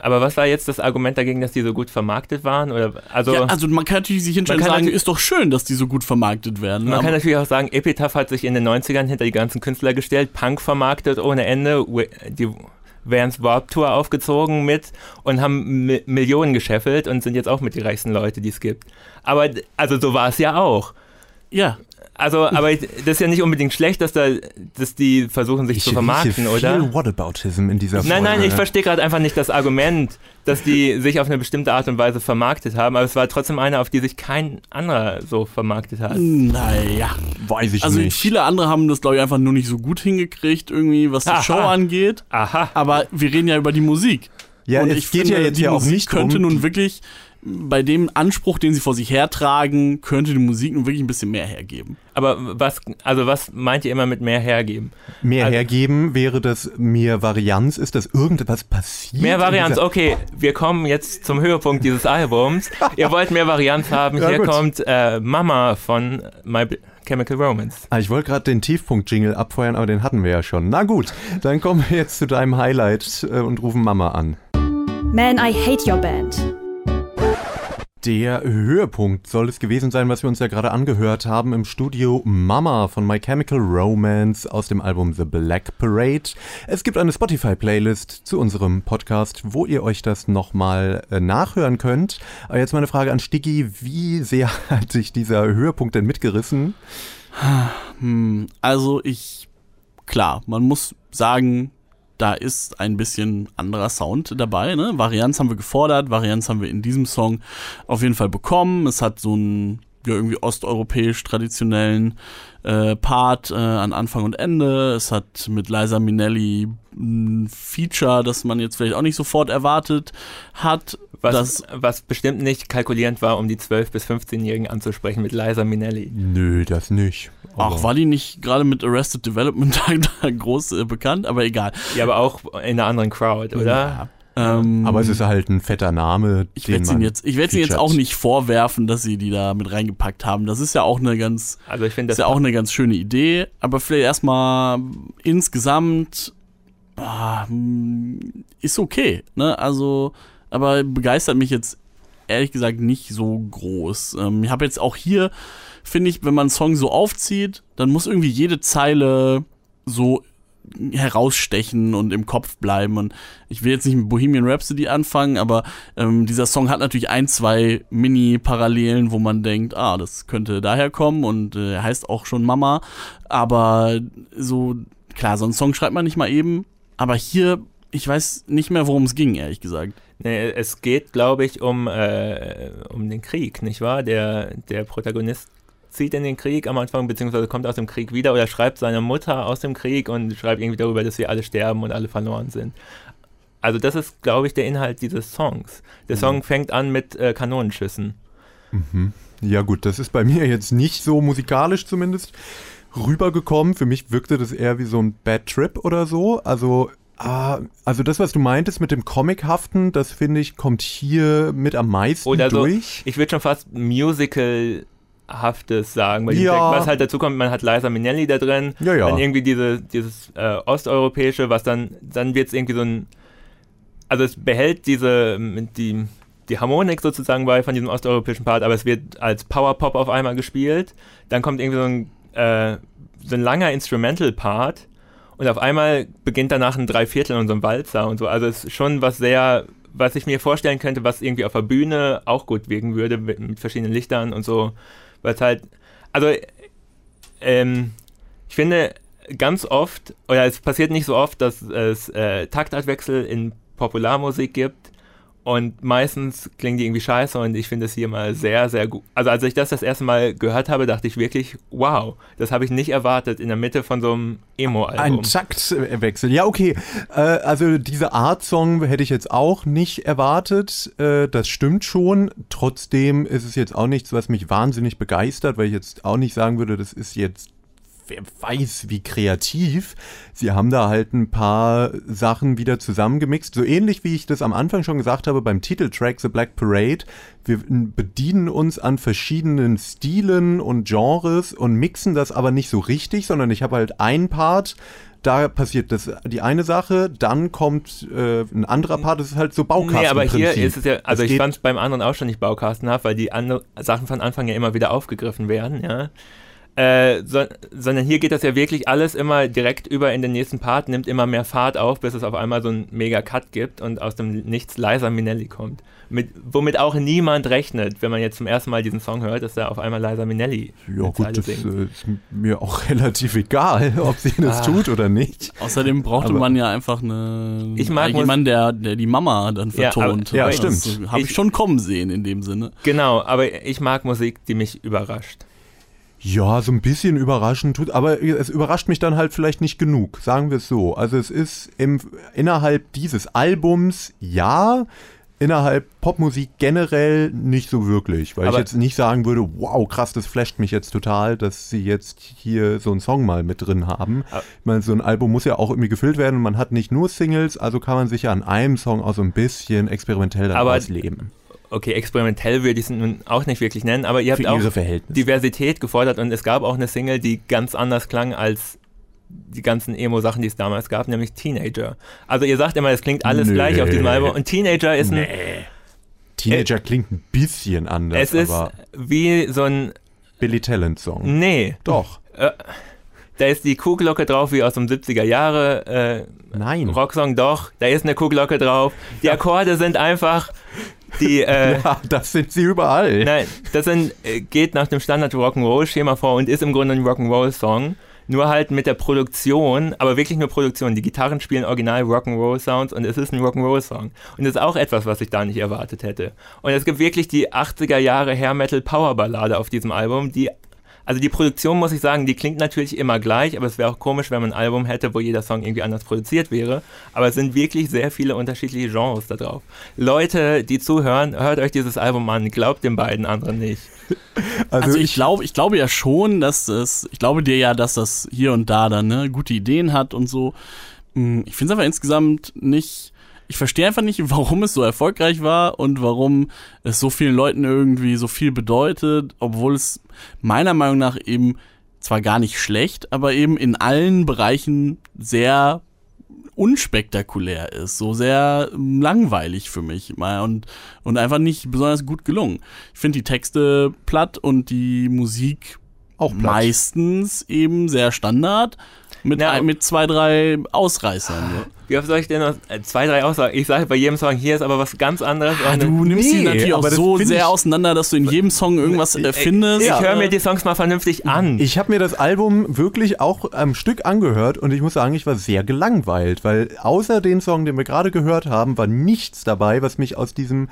Aber was war jetzt das Argument dagegen, dass die so gut vermarktet waren? Oder, also, ja, also man kann natürlich sich und sagen, ist doch schön, dass die so gut vermarktet werden. Man kann natürlich auch sagen, Epitaph hat sich in den 90ern hinter die ganzen Künstler gestellt, Punk vermarktet ohne Ende, die Vans Warp Tour aufgezogen mit und haben Millionen gescheffelt und sind jetzt auch mit die reichsten Leute, die es gibt. Aber also so war es ja auch. Ja. Also, aber das ist ja nicht unbedingt schlecht, dass da, dass die versuchen, sich ich zu vermarkten, oder? Viel Whataboutism in dieser Folge. Nein, nein, ich verstehe gerade einfach nicht das Argument, dass die sich auf eine bestimmte Art und Weise vermarktet haben, aber es war trotzdem eine, auf die sich kein anderer so vermarktet hat. Naja, weiß ich also nicht. Also viele andere haben das, glaube ich, einfach nur nicht so gut hingekriegt, irgendwie, was die Aha. Show angeht. Aha. Aber wir reden ja über die Musik. Ja, und es geht finde, ja jetzt ja auch nicht könnte um nun wirklich bei dem Anspruch, den sie vor sich hertragen, könnte die Musik nun wirklich ein bisschen mehr hergeben. Aber was, also was meint ihr immer mit mehr hergeben? Mehr also, hergeben wäre das mehr Varianz, ist dass irgendetwas passiert? Mehr Varianz, okay, wir kommen jetzt zum Höhepunkt dieses Albums. ihr wollt mehr Varianz haben, ja, hier gut. kommt äh, Mama von My Chemical Romance. Ah, ich wollte gerade den Tiefpunkt-Jingle abfeuern, aber den hatten wir ja schon. Na gut, dann kommen wir jetzt zu deinem Highlight äh, und rufen Mama an. Man, I hate your band. Der Höhepunkt soll es gewesen sein, was wir uns ja gerade angehört haben im Studio Mama von My Chemical Romance aus dem Album The Black Parade. Es gibt eine Spotify-Playlist zu unserem Podcast, wo ihr euch das nochmal äh, nachhören könnt. Aber jetzt meine Frage an Stiggy, wie sehr hat sich dieser Höhepunkt denn mitgerissen? Hm, also ich, klar, man muss sagen, da ist ein bisschen anderer Sound dabei. Ne? Varianz haben wir gefordert, Varianz haben wir in diesem Song auf jeden Fall bekommen. Es hat so einen ja, irgendwie osteuropäisch traditionellen äh, Part äh, an Anfang und Ende. Es hat mit Liza Minnelli ein Feature, das man jetzt vielleicht auch nicht sofort erwartet hat. Was, was bestimmt nicht kalkulierend war, um die 12- bis 15-Jährigen anzusprechen mit Liza Minnelli. Nö, das nicht. Ach, war die nicht gerade mit Arrested Development groß äh, bekannt? Aber egal. Ja, aber auch in einer anderen Crowd, oder? Ja. Ähm, aber es ist halt ein fetter Name. Ich werde sie jetzt, ich werde jetzt auch nicht vorwerfen, dass sie die da mit reingepackt haben. Das ist ja auch eine ganz, also ich finde das ist ja auch eine ganz schöne Idee. Aber vielleicht erstmal insgesamt ah, hm, ist okay. Ne? Also, aber begeistert mich jetzt ehrlich gesagt nicht so groß. Ähm, ich habe jetzt auch hier finde ich, wenn man einen Song so aufzieht, dann muss irgendwie jede Zeile so herausstechen und im Kopf bleiben. Und ich will jetzt nicht mit Bohemian Rhapsody anfangen, aber ähm, dieser Song hat natürlich ein, zwei Mini-Parallelen, wo man denkt, ah, das könnte daher kommen und äh, heißt auch schon Mama. Aber so, klar, so einen Song schreibt man nicht mal eben. Aber hier, ich weiß nicht mehr, worum es ging, ehrlich gesagt. Nee, es geht, glaube ich, um, äh, um den Krieg, nicht wahr? Der, der Protagonist zieht in den Krieg am Anfang, beziehungsweise kommt aus dem Krieg wieder oder schreibt seiner Mutter aus dem Krieg und schreibt irgendwie darüber, dass wir alle sterben und alle verloren sind. Also das ist, glaube ich, der Inhalt dieses Songs. Der Song mhm. fängt an mit äh, Kanonenschüssen. Mhm. Ja gut, das ist bei mir jetzt nicht so musikalisch zumindest rübergekommen. Für mich wirkte das eher wie so ein Bad Trip oder so. Also Ah, also das, was du meintest mit dem Comichaften, das finde ich, kommt hier mit am meisten Oder durch. So, ich würde schon fast Musical Haftes sagen, weil ja. was halt dazu kommt, man hat Liza Minnelli da drin, ja, ja. dann irgendwie diese, dieses äh, osteuropäische, was dann, dann wird es irgendwie so ein, also es behält diese, die, die Harmonik sozusagen bei von diesem osteuropäischen Part, aber es wird als Power-Pop auf einmal gespielt, dann kommt irgendwie so ein, äh, so ein langer Instrumental-Part und auf einmal beginnt danach ein Dreiviertel und so ein Walzer und so, also es ist schon was sehr was ich mir vorstellen könnte, was irgendwie auf der Bühne auch gut wirken würde, mit, mit verschiedenen Lichtern und so weil es halt, also ähm, ich finde ganz oft, oder es passiert nicht so oft, dass es äh, Taktartwechsel in Popularmusik gibt und meistens klingen die irgendwie scheiße und ich finde es hier mal sehr, sehr gut. Also als ich das das erste Mal gehört habe, dachte ich wirklich, wow, das habe ich nicht erwartet in der Mitte von so einem Emo-Album. Ein Taktwechsel. Ja, okay. Äh, also diese Art Song hätte ich jetzt auch nicht erwartet. Äh, das stimmt schon. Trotzdem ist es jetzt auch nichts, was mich wahnsinnig begeistert, weil ich jetzt auch nicht sagen würde, das ist jetzt wer weiß wie kreativ. Sie haben da halt ein paar Sachen wieder zusammengemixt. So ähnlich wie ich das am Anfang schon gesagt habe beim Titeltrack The Black Parade. Wir bedienen uns an verschiedenen Stilen und Genres und mixen das aber nicht so richtig, sondern ich habe halt einen Part, da passiert das die eine Sache, dann kommt äh, ein anderer Part, das ist halt so Baukasten. Nee, aber hier ist es ja, also es ich fand es beim anderen auch schon nicht baukastenhaft, weil die andere Sachen von Anfang ja immer wieder aufgegriffen werden, ja. Äh, so, sondern hier geht das ja wirklich alles immer direkt über in den nächsten Part, nimmt immer mehr Fahrt auf, bis es auf einmal so einen mega Cut gibt und aus dem Nichts leiser Minelli kommt. Mit, womit auch niemand rechnet, wenn man jetzt zum ersten Mal diesen Song hört, dass da auf einmal leiser Minelli Ja gut, das singt. Äh, ist mir auch relativ egal, ob sie das ah. tut oder nicht. Außerdem brauchte aber man ja einfach eine, ich mag jemanden, der, der die Mama dann vertont. Ja, aber, ja stimmt. Habe ich, ich schon kommen sehen in dem Sinne. Genau, aber ich mag Musik, die mich überrascht. Ja, so ein bisschen überraschend tut, aber es überrascht mich dann halt vielleicht nicht genug, sagen wir es so. Also es ist im, innerhalb dieses Albums ja, innerhalb Popmusik generell nicht so wirklich, weil aber ich jetzt nicht sagen würde, wow, krass, das flasht mich jetzt total, dass sie jetzt hier so einen Song mal mit drin haben. Ich meine, so ein Album muss ja auch irgendwie gefüllt werden und man hat nicht nur Singles, also kann man sich ja an einem Song auch so ein bisschen experimentell dann ausleben okay, experimentell würde ich es nun auch nicht wirklich nennen, aber ihr habt auch Diversität gefordert und es gab auch eine Single, die ganz anders klang als die ganzen Emo-Sachen, die es damals gab, nämlich Teenager. Also ihr sagt immer, es klingt alles Nö. gleich auf diesem Album und Teenager ist nee. ein... Teenager äh, klingt ein bisschen anders, Es ist wie so ein... Billy Talent Song. Nee. Doch. Äh, da ist die Kuhglocke drauf, wie aus dem 70er Jahre äh, Nein. Rocksong. Doch, da ist eine Kuhglocke drauf. Die Akkorde sind einfach die, äh, ja, das sind sie überall. Nein, das sind, äh, geht nach dem Standard Rock'n'Roll-Schema vor und ist im Grunde ein Rock'n'Roll-Song. Nur halt mit der Produktion, aber wirklich nur Produktion. Die Gitarren spielen original Rock'n'Roll-Sounds und es ist ein Rock'n'Roll-Song. Und das ist auch etwas, was ich da nicht erwartet hätte. Und es gibt wirklich die 80er Jahre Hair Metal Power Ballade auf diesem Album, die also die Produktion, muss ich sagen, die klingt natürlich immer gleich, aber es wäre auch komisch, wenn man ein Album hätte, wo jeder Song irgendwie anders produziert wäre. Aber es sind wirklich sehr viele unterschiedliche Genres da drauf. Leute, die zuhören, hört euch dieses Album an, glaubt den beiden anderen nicht. Also, also ich glaube, ich glaube ja schon, dass es, ich glaube dir ja, dass das hier und da dann ne, gute Ideen hat und so. Hm, ich finde es aber insgesamt nicht ich verstehe einfach nicht, warum es so erfolgreich war und warum es so vielen Leuten irgendwie so viel bedeutet, obwohl es meiner Meinung nach eben zwar gar nicht schlecht, aber eben in allen Bereichen sehr unspektakulär ist, so sehr langweilig für mich und, und einfach nicht besonders gut gelungen. Ich finde die Texte platt und die Musik auch platt. meistens eben sehr Standard mit, ja. ein, mit zwei, drei Ausreißern. Ja. Wie oft soll ich denn noch äh, zwei, drei Aussagen? Ich sage bei jedem Song, hier ist aber was ganz anderes. Ja, du nimmst nee, sie natürlich auch so sehr auseinander, dass du in jedem Song irgendwas erfindest. Ich, ich höre mir die Songs mal vernünftig an. Ich habe mir das Album wirklich auch am Stück angehört und ich muss sagen, ich war sehr gelangweilt, weil außer den Song, den wir gerade gehört haben, war nichts dabei, was mich aus diesem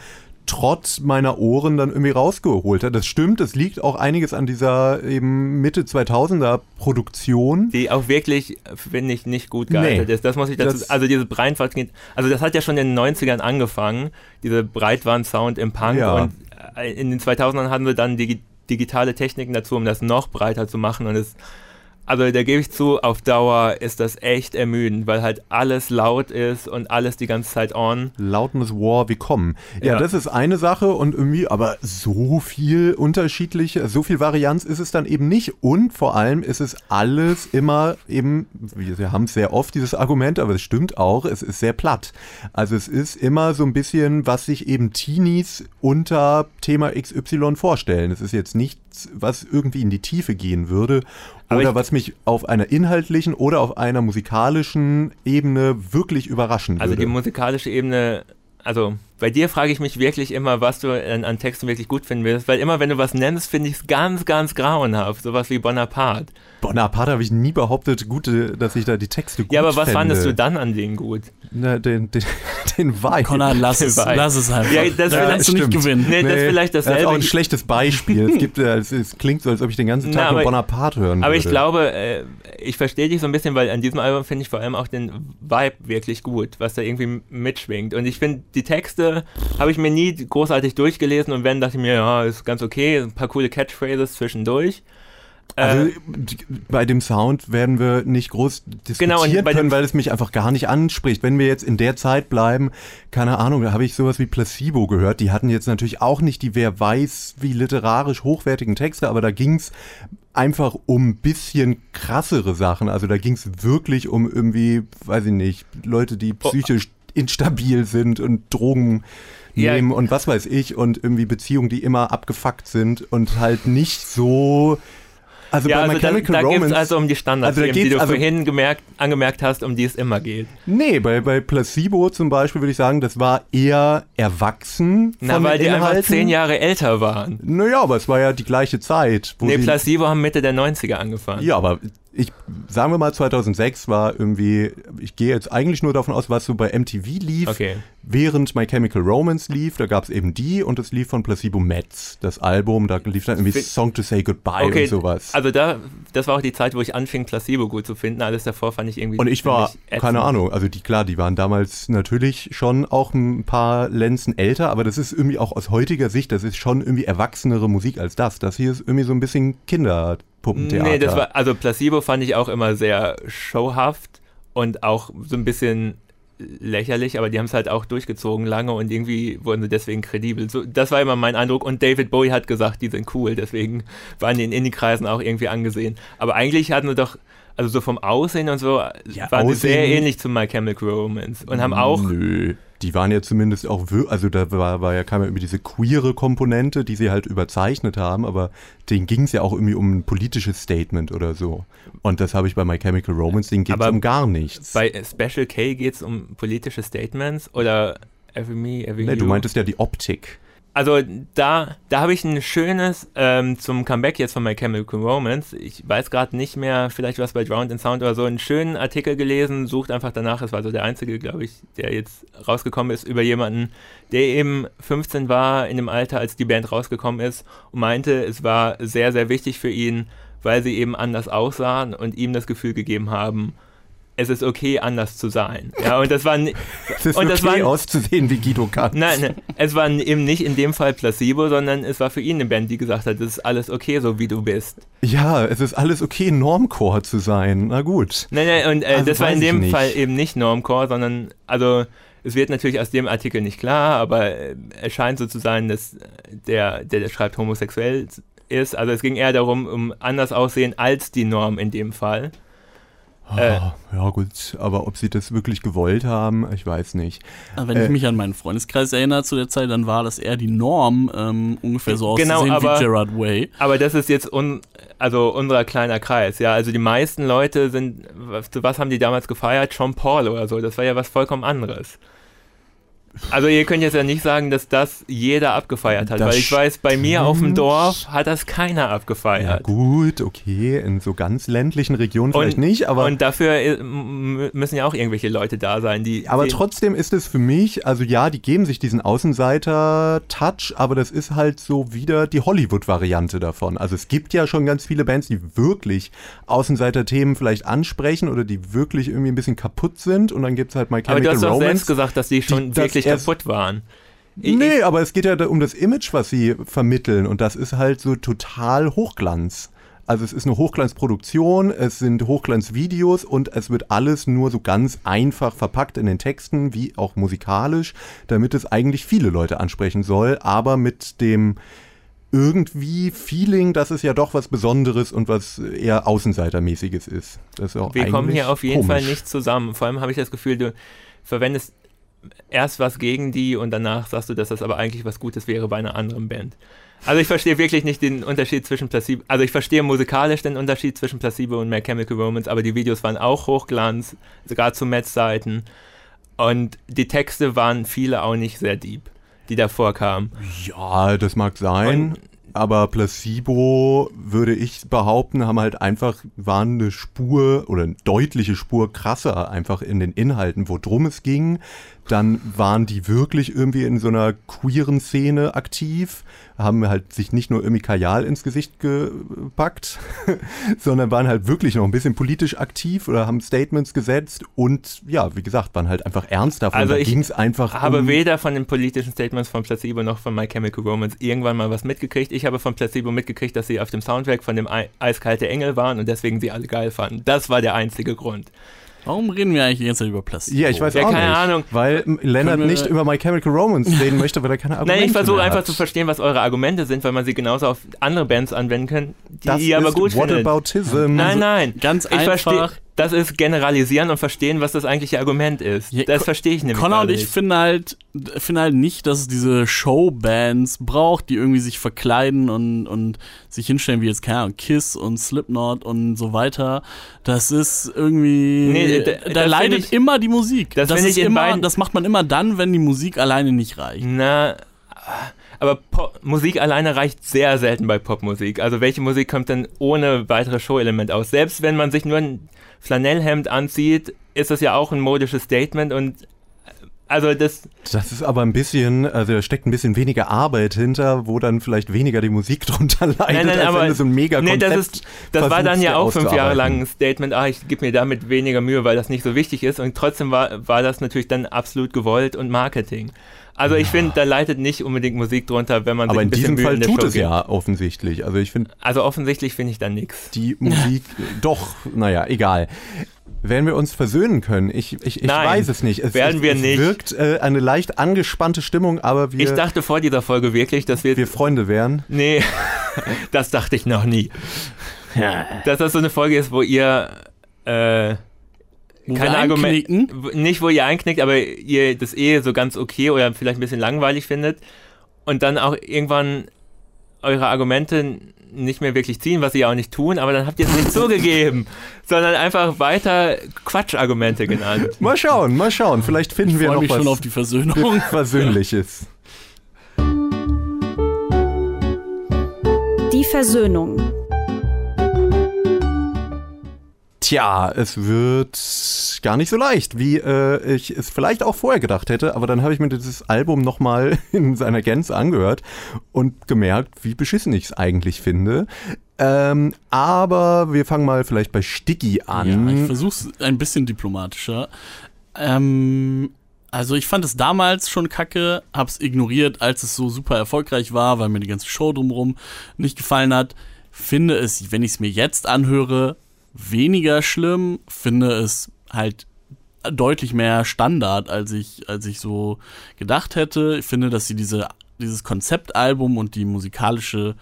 trotz meiner Ohren dann irgendwie rausgeholt hat. Das stimmt, es liegt auch einiges an dieser eben Mitte 2000er Produktion. Die auch wirklich, finde ich, nicht gut gealtert nee, ist. Das muss ich dazu Also diese Breitwand, also das hat ja schon in den 90ern angefangen, diese Breitwand-Sound im Punk ja. und äh, in den 2000ern hatten wir dann die digitale Techniken dazu, um das noch breiter zu machen und es also da gebe ich zu, auf Dauer ist das echt ermüdend, weil halt alles laut ist und alles die ganze Zeit on. Loudness War, wie kommen. Ja, ja, das ist eine Sache und irgendwie, aber so viel unterschiedliche, so viel Varianz ist es dann eben nicht. Und vor allem ist es alles immer eben, wir haben es sehr oft, dieses Argument, aber es stimmt auch, es ist sehr platt. Also es ist immer so ein bisschen, was sich eben Teenies unter Thema XY vorstellen. Es ist jetzt nichts, was irgendwie in die Tiefe gehen würde oder was mich auf einer inhaltlichen oder auf einer musikalischen Ebene wirklich überraschen also würde. Also die musikalische Ebene, also bei dir frage ich mich wirklich immer, was du an, an Texten wirklich gut finden willst, weil immer wenn du was nennst, finde ich es ganz, ganz grauenhaft, sowas wie Bonaparte. Bonaparte habe ich nie behauptet, gute, dass ich da die Texte gut Ja, aber was fände. fandest du dann an denen gut? Na, den, den, den Wein. Konrad, lass es, Weil- lass es einfach. Ja, das da will- kannst du nicht gewinnen. Nee, das ist vielleicht Das ist dasselbe. auch ein schlechtes Beispiel. es, gibt, äh, es, es klingt so, als ob ich den ganzen Na, Tag aber- nur Bonaparte hören Aber würde. ich glaube, äh, ich verstehe dich so ein bisschen, weil an diesem Album finde ich vor allem auch den Vibe wirklich gut, was da irgendwie mitschwingt. Und ich finde, die Texte habe ich mir nie großartig durchgelesen und wenn dachte ich mir, ja, ist ganz okay, ein paar coole Catchphrases zwischendurch. Also Äh, bei dem Sound werden wir nicht groß diskutieren Genau, können, weil es mich einfach gar nicht anspricht. Wenn wir jetzt in der Zeit bleiben, keine Ahnung, da habe ich sowas wie Placebo gehört. Die hatten jetzt natürlich auch nicht die wer weiß wie literarisch hochwertigen Texte, aber da ging's einfach um ein bisschen krassere Sachen. Also da ging's wirklich um irgendwie, weiß ich nicht, Leute, die Oh. Instabil sind und Drogen Ja. nehmen und was weiß ich und irgendwie Beziehungen, die immer abgefuckt sind und halt nicht so also ja, bei also My da, da geht Romance es also um die Standards, Also eben, die du also- vorhin gemerkt, angemerkt hast, um die es immer geht. Nee, bei, bei Placebo zum Beispiel würde ich sagen, das war eher erwachsen. Na, weil die einfach Inhalten. zehn Jahre älter waren. Naja, aber es war ja die gleiche Zeit. Wo Nee, Placebo haben Mitte der 90er angefangen. ja, aber ich, sagen wir mal 2006 war irgendwie, ich gehe jetzt eigentlich nur davon aus, was so bei MTV lief, Okay. während My Chemical Romance lief, da gab es eben die und es lief von Placebo Metz, das Album, da lief dann irgendwie Song to Say Goodbye Okay, und sowas. also da, das war auch die Zeit, wo ich anfing, Placebo gut zu finden. Alles davor fand ich irgendwie. Und ich war, keine Ahnung, also die, klar, die waren damals natürlich schon auch ein paar Lenzen älter, aber das ist irgendwie auch aus heutiger Sicht, das ist schon irgendwie erwachsenere Musik als das. Das hier ist irgendwie so ein bisschen Kinderpuppentheater. Nee, das war, also Placebo fand ich auch immer sehr showhaft und auch so ein bisschen lächerlich, aber die haben es halt auch durchgezogen lange und irgendwie wurden sie deswegen kredibel. So, das war immer mein Eindruck und David Bowie hat gesagt, die sind cool, deswegen waren die in Indie-Kreisen auch irgendwie angesehen. Aber eigentlich hatten sie doch, also so vom Aussehen und so, Ja, waren sie sehr ähnlich zu My Chemical Romance und haben auch Nö. Die waren ja zumindest auch, also da war, war ja kam ja über diese queere Komponente, die sie halt überzeichnet haben, aber denen ging es ja auch irgendwie um ein politisches Statement oder so. Und das habe ich bei My Chemical Romance, denen geht es um gar nichts. bei Special K geht es um politische Statements oder Every Me, Every nee, You. du meintest ja die Optik. Also da, da habe ich ein schönes ähm, zum Comeback jetzt von My Chemical Romance. Ich weiß gerade nicht mehr, vielleicht was bei Drowned in Sound oder so, einen schönen Artikel gelesen, sucht einfach danach, es war so der einzige, glaube ich, der jetzt rausgekommen ist über jemanden, der eben 15 war in dem Alter, als die Band rausgekommen ist und meinte, es war sehr, sehr wichtig für ihn, weil sie eben anders aussahen und ihm das Gefühl gegeben haben, es ist okay, anders zu sein. Ja, und das war, ni- Es ist Und okay das waren- auszusehen wie Guido Kanz. Nein, nein, es war eben nicht in dem Fall Placebo, sondern es war für ihn eine Band, die gesagt hat, es ist alles okay, so wie du bist. Ja, es ist alles okay, Normcore zu sein. Na gut. Nein, nein, und äh, Also das war in dem. Fall eben nicht Normcore, sondern, also, es wird natürlich aus dem Artikel nicht klar, aber äh, es scheint so zu sein, dass der, der das schreibt, homosexuell ist. Also es ging eher darum, um anders aussehen als die Norm in dem Fall. Äh. Ja gut, aber ob sie das wirklich gewollt haben, ich weiß nicht. Aber Wenn Äh. ich mich an meinen Freundeskreis erinnere zu der Zeit, dann war das eher die Norm, ähm, ungefähr so Genau, auszusehen aber- wie Gerard Way. Aber das ist jetzt un, also unser kleiner Kreis, ja. Also die meisten Leute sind, was, was haben die damals gefeiert? Sean Paul oder so. Das war ja was vollkommen anderes. Also ihr könnt jetzt ja nicht sagen, dass das jeder abgefeiert hat, Das weil ich weiß, bei mir auf dem. Dorf hat das keiner Ja abgefeiert. gut, okay, in so ganz ländlichen Regionen vielleicht nicht, aber und dafür äh, müssen ja auch irgendwelche Leute da sein, die. Aber die, trotzdem ist es für mich, also ja, die geben sich diesen Außenseiter-Touch, aber das ist halt so wieder die Hollywood-Variante davon. Also es gibt ja schon ganz viele Bands, die wirklich Außenseiter-Themen vielleicht ansprechen oder die wirklich irgendwie ein bisschen kaputt sind und dann gibt es halt My aber du Chemical hast doch Romance. selbst gesagt, dass die schon das wirklich erst- kaputt waren. Ich- Nee, aber es geht ja um das Image, was sie vermitteln und das ist halt so total Hochglanz. Also es ist eine Hochglanzproduktion, es sind Hochglanzvideos und es wird alles nur so ganz einfach verpackt in den Texten, wie auch musikalisch, damit es eigentlich viele Leute ansprechen soll, aber mit dem irgendwie Feeling, dass es ja doch was Besonderes und was eher Außenseitermäßiges ist. Ist Wir kommen hier auf jeden Fall komisch. nicht zusammen. Vor allem habe ich das Gefühl, du verwendest erst was gegen die und danach sagst du, dass das aber eigentlich was Gutes wäre bei einer anderen Band. Also ich verstehe wirklich nicht den Unterschied zwischen Placebo, also ich verstehe musikalisch den Unterschied zwischen Placebo und My Chemical Romance, aber die Videos waren auch Hochglanz, sogar zu Metz-Seiten. Und die Texte waren viele auch nicht sehr deep, die da vorkamen. Ja, das mag sein. Und aber Placebo, würde ich behaupten, haben halt einfach, waren eine Spur oder eine deutliche Spur krasser einfach in den Inhalten, worum es ging. Dann waren die wirklich irgendwie in so einer queeren Szene aktiv, haben halt sich nicht nur irgendwie Kajal ins Gesicht gepackt, sondern waren halt wirklich noch ein bisschen politisch aktiv oder haben Statements gesetzt und ja, wie gesagt, waren halt einfach ernst davon. Also da ich einfach habe um, weder von den politischen Statements von Placebo noch von My Chemical Romance irgendwann mal was mitgekriegt. Ich habe von Placebo mitgekriegt, dass sie auf dem Soundtrack von dem Ei- Eiskalte Engel waren und deswegen sie alle geil fanden. Das war der einzige Grund. Warum reden wir eigentlich die ganze Zeit über Placebo? Ja, ich weiß Ja, auch keine nicht. Ahnung. Weil wir- nicht über My Chemical Romance reden möchte, weil er keine Argumente Nein, ich versuche einfach hat. zu verstehen, was eure Argumente sind, weil man sie genauso auf andere Bands anwenden kann, die das ihr aber ist gut findet. Whataboutism. Nein, nein. Ganz ich verstehe. einfach. Das ist generalisieren und verstehen, was das eigentliche Argument ist. Ja, das verstehe ich nämlich Connor und ich finden halt, finden halt nicht, dass es diese Showbands braucht, die irgendwie sich verkleiden und, und sich hinstellen wie jetzt, keine Ahnung, Kiss und Slipknot und so weiter. Das ist irgendwie, Nee, da das leidet ich- immer die Musik. das find ist immer, das macht man immer dann, wenn die Musik alleine nicht reicht. Na, aber Pop Musik alleine reicht sehr selten bei Popmusik. Also welche Musik kommt denn ohne weitere Show-Element aus? Selbst wenn man sich nur ein Flanellhemd anzieht, ist das ja auch ein modisches Statement und äh, also das, Das ist aber ein bisschen, also da steckt ein bisschen weniger Arbeit hinter, wo dann vielleicht weniger die Musik drunter leidet, Nein, nein, als aber- wenn du so ein mega nee, das, ist, das war dann ja auch fünf Jahre lang ein Statement, ah, ich gebe mir damit weniger Mühe, weil das nicht so wichtig ist und trotzdem war, war das natürlich dann absolut gewollt und Marketing. Also ich finde, da leitet nicht unbedingt Musik drunter, wenn man Aber sich in ein bisschen diesem Mühe Fall in tut Show es gibt. ja offensichtlich. Also ich finde Also offensichtlich finde ich da nichts. die Musik doch, naja, egal. Werden wir uns versöhnen können? Ich, ich, ich Nein, weiß es nicht. Es, werden es, wir es nicht. wirkt äh, eine leicht angespannte Stimmung, aber wir, Ich dachte vor dieser Folge wirklich, dass wir wir Freunde wären. Nee, das dachte ich noch nie. Dass das so eine Folge ist, wo ihr äh, Wo keine wir Argumente, einknicken. nicht wo ihr einknickt, aber ihr das eh so ganz okay oder vielleicht ein bisschen langweilig findet und dann auch irgendwann eure Argumente nicht mehr wirklich ziehen, was sie ja auch nicht tun, aber dann habt ihr es nicht zugegeben, sondern einfach weiter Quatschargumente genannt. Mal schauen, mal schauen. Vielleicht finden Ich wir freue noch mich was schon auf die Versöhnung. Versöhnliches. Die Versöhnung. Tja, es wird gar nicht so leicht, wie äh, ich es vielleicht auch vorher gedacht hätte, aber dann habe ich mir dieses Album nochmal in seiner Gänze angehört und gemerkt, wie beschissen ich es eigentlich finde. Ähm, aber wir fangen mal vielleicht bei Sticky Ja, ich an. versuch's ein bisschen diplomatischer. Ähm, also ich fand es damals schon kacke, hab's ignoriert, als es so super erfolgreich war, weil mir die ganze Show drumherum nicht gefallen hat. Finde es, wenn ich es mir jetzt anhöre, weniger schlimm. Finde es halt deutlich mehr Standard, als ich, als ich so gedacht hätte. Ich finde, dass sie diese, dieses Konzeptalbum und die musikalische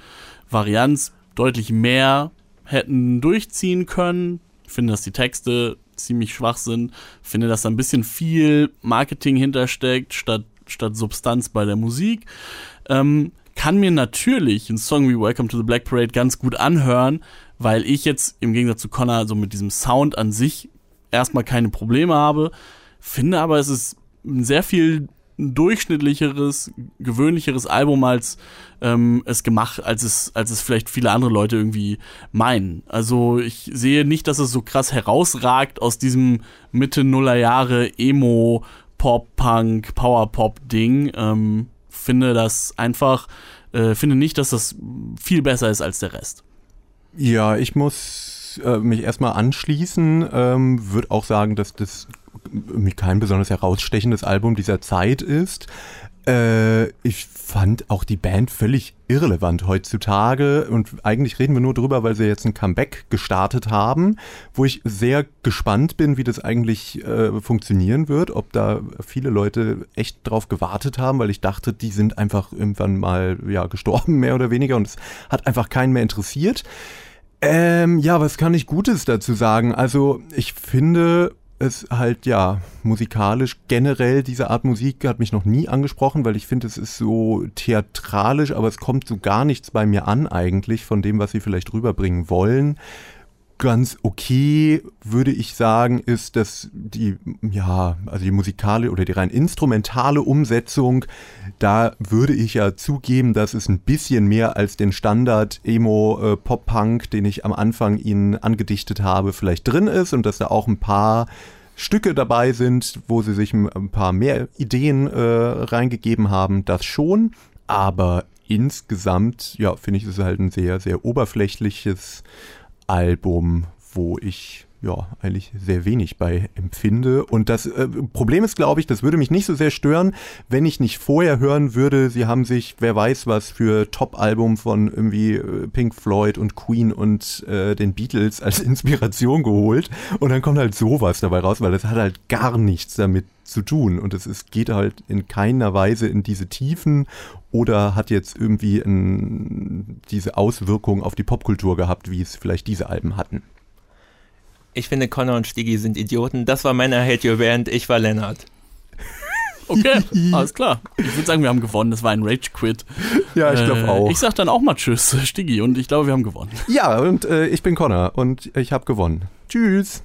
Varianz deutlich mehr hätten durchziehen können. Ich finde, dass die Texte ziemlich schwach sind. Ich finde, dass da ein bisschen viel Marketing hintersteckt, statt, statt Substanz bei der Musik. Ähm, kann mir natürlich einen Song wie Welcome to the Black Parade ganz gut anhören, weil ich jetzt im Gegensatz zu Connor so mit diesem Sound an sich erstmal keine Probleme habe. Finde aber, es ist ein sehr viel durchschnittlicheres, gewöhnlicheres Album als ähm, es gemacht, als es, als es vielleicht viele andere Leute irgendwie meinen. Also ich sehe nicht, dass es so krass herausragt aus diesem Mitte Nuller Jahre Emo, Pop, Punk, Power Pop Ding. Ähm, finde das einfach, äh, finde nicht, dass das viel besser ist als der Rest. Ja, ich muss äh, mich erstmal anschließen. Ähm, Würde auch sagen, dass das irgendwie kein besonders herausstechendes Album dieser Zeit ist. Äh, ich fand auch die Band völlig irrelevant heutzutage und eigentlich reden wir nur drüber, weil sie jetzt ein Comeback gestartet haben, wo ich sehr gespannt bin, wie das eigentlich äh, funktionieren wird, ob da viele Leute echt drauf gewartet haben, weil ich dachte, die sind einfach irgendwann mal ja gestorben mehr oder weniger und es hat einfach keinen mehr interessiert. Ähm, ja, was kann ich Gutes dazu sagen? Also, ich finde es halt, ja, musikalisch generell, diese Art Musik hat mich noch nie angesprochen, weil ich finde, es ist so theatralisch, aber es kommt so gar nichts bei mir an eigentlich von dem, was sie vielleicht rüberbringen wollen. Ganz okay, würde ich sagen, ist, dass die, ja, also die musikale oder die rein instrumentale Umsetzung, da würde ich ja zugeben, dass es ein bisschen mehr als den Standard Emo äh, den ich am Anfang Ihnen angedichtet habe, vielleicht drin ist und dass da auch ein paar Stücke dabei sind, wo sie sich ein paar mehr Ideen äh, reingegeben haben, das schon. Aber insgesamt, ja, finde ich, ist es halt ein sehr, sehr oberflächliches Album, wo ich ja, eigentlich sehr wenig bei empfinde. Und das äh, Problem ist, glaube ich, das würde mich nicht so sehr stören, wenn ich nicht vorher hören würde, sie haben sich, wer weiß was, für Top-Album von irgendwie äh, Pink Floyd und Queen und äh, den Beatles als Inspiration geholt. Und dann kommt halt sowas dabei raus, weil das hat halt gar nichts damit zu tun. Und es ist, geht halt in keiner Weise in diese Tiefen oder hat jetzt irgendwie in, diese Auswirkung auf die Popkultur gehabt, wie es vielleicht diese Alben hatten. Ich finde, Connor und Stiggy sind Idioten. Das war meine Hate Your Band. Ich war Lennart. Okay, alles klar. Ich würde sagen, wir haben gewonnen. Das war ein Rage-Quit. Ja, ich glaube Äh, auch. Ich sag dann auch mal Tschüss, Stiggy. Und ich glaube, wir haben gewonnen. ja, und äh, ich bin Connor und ich habe gewonnen. Tschüss.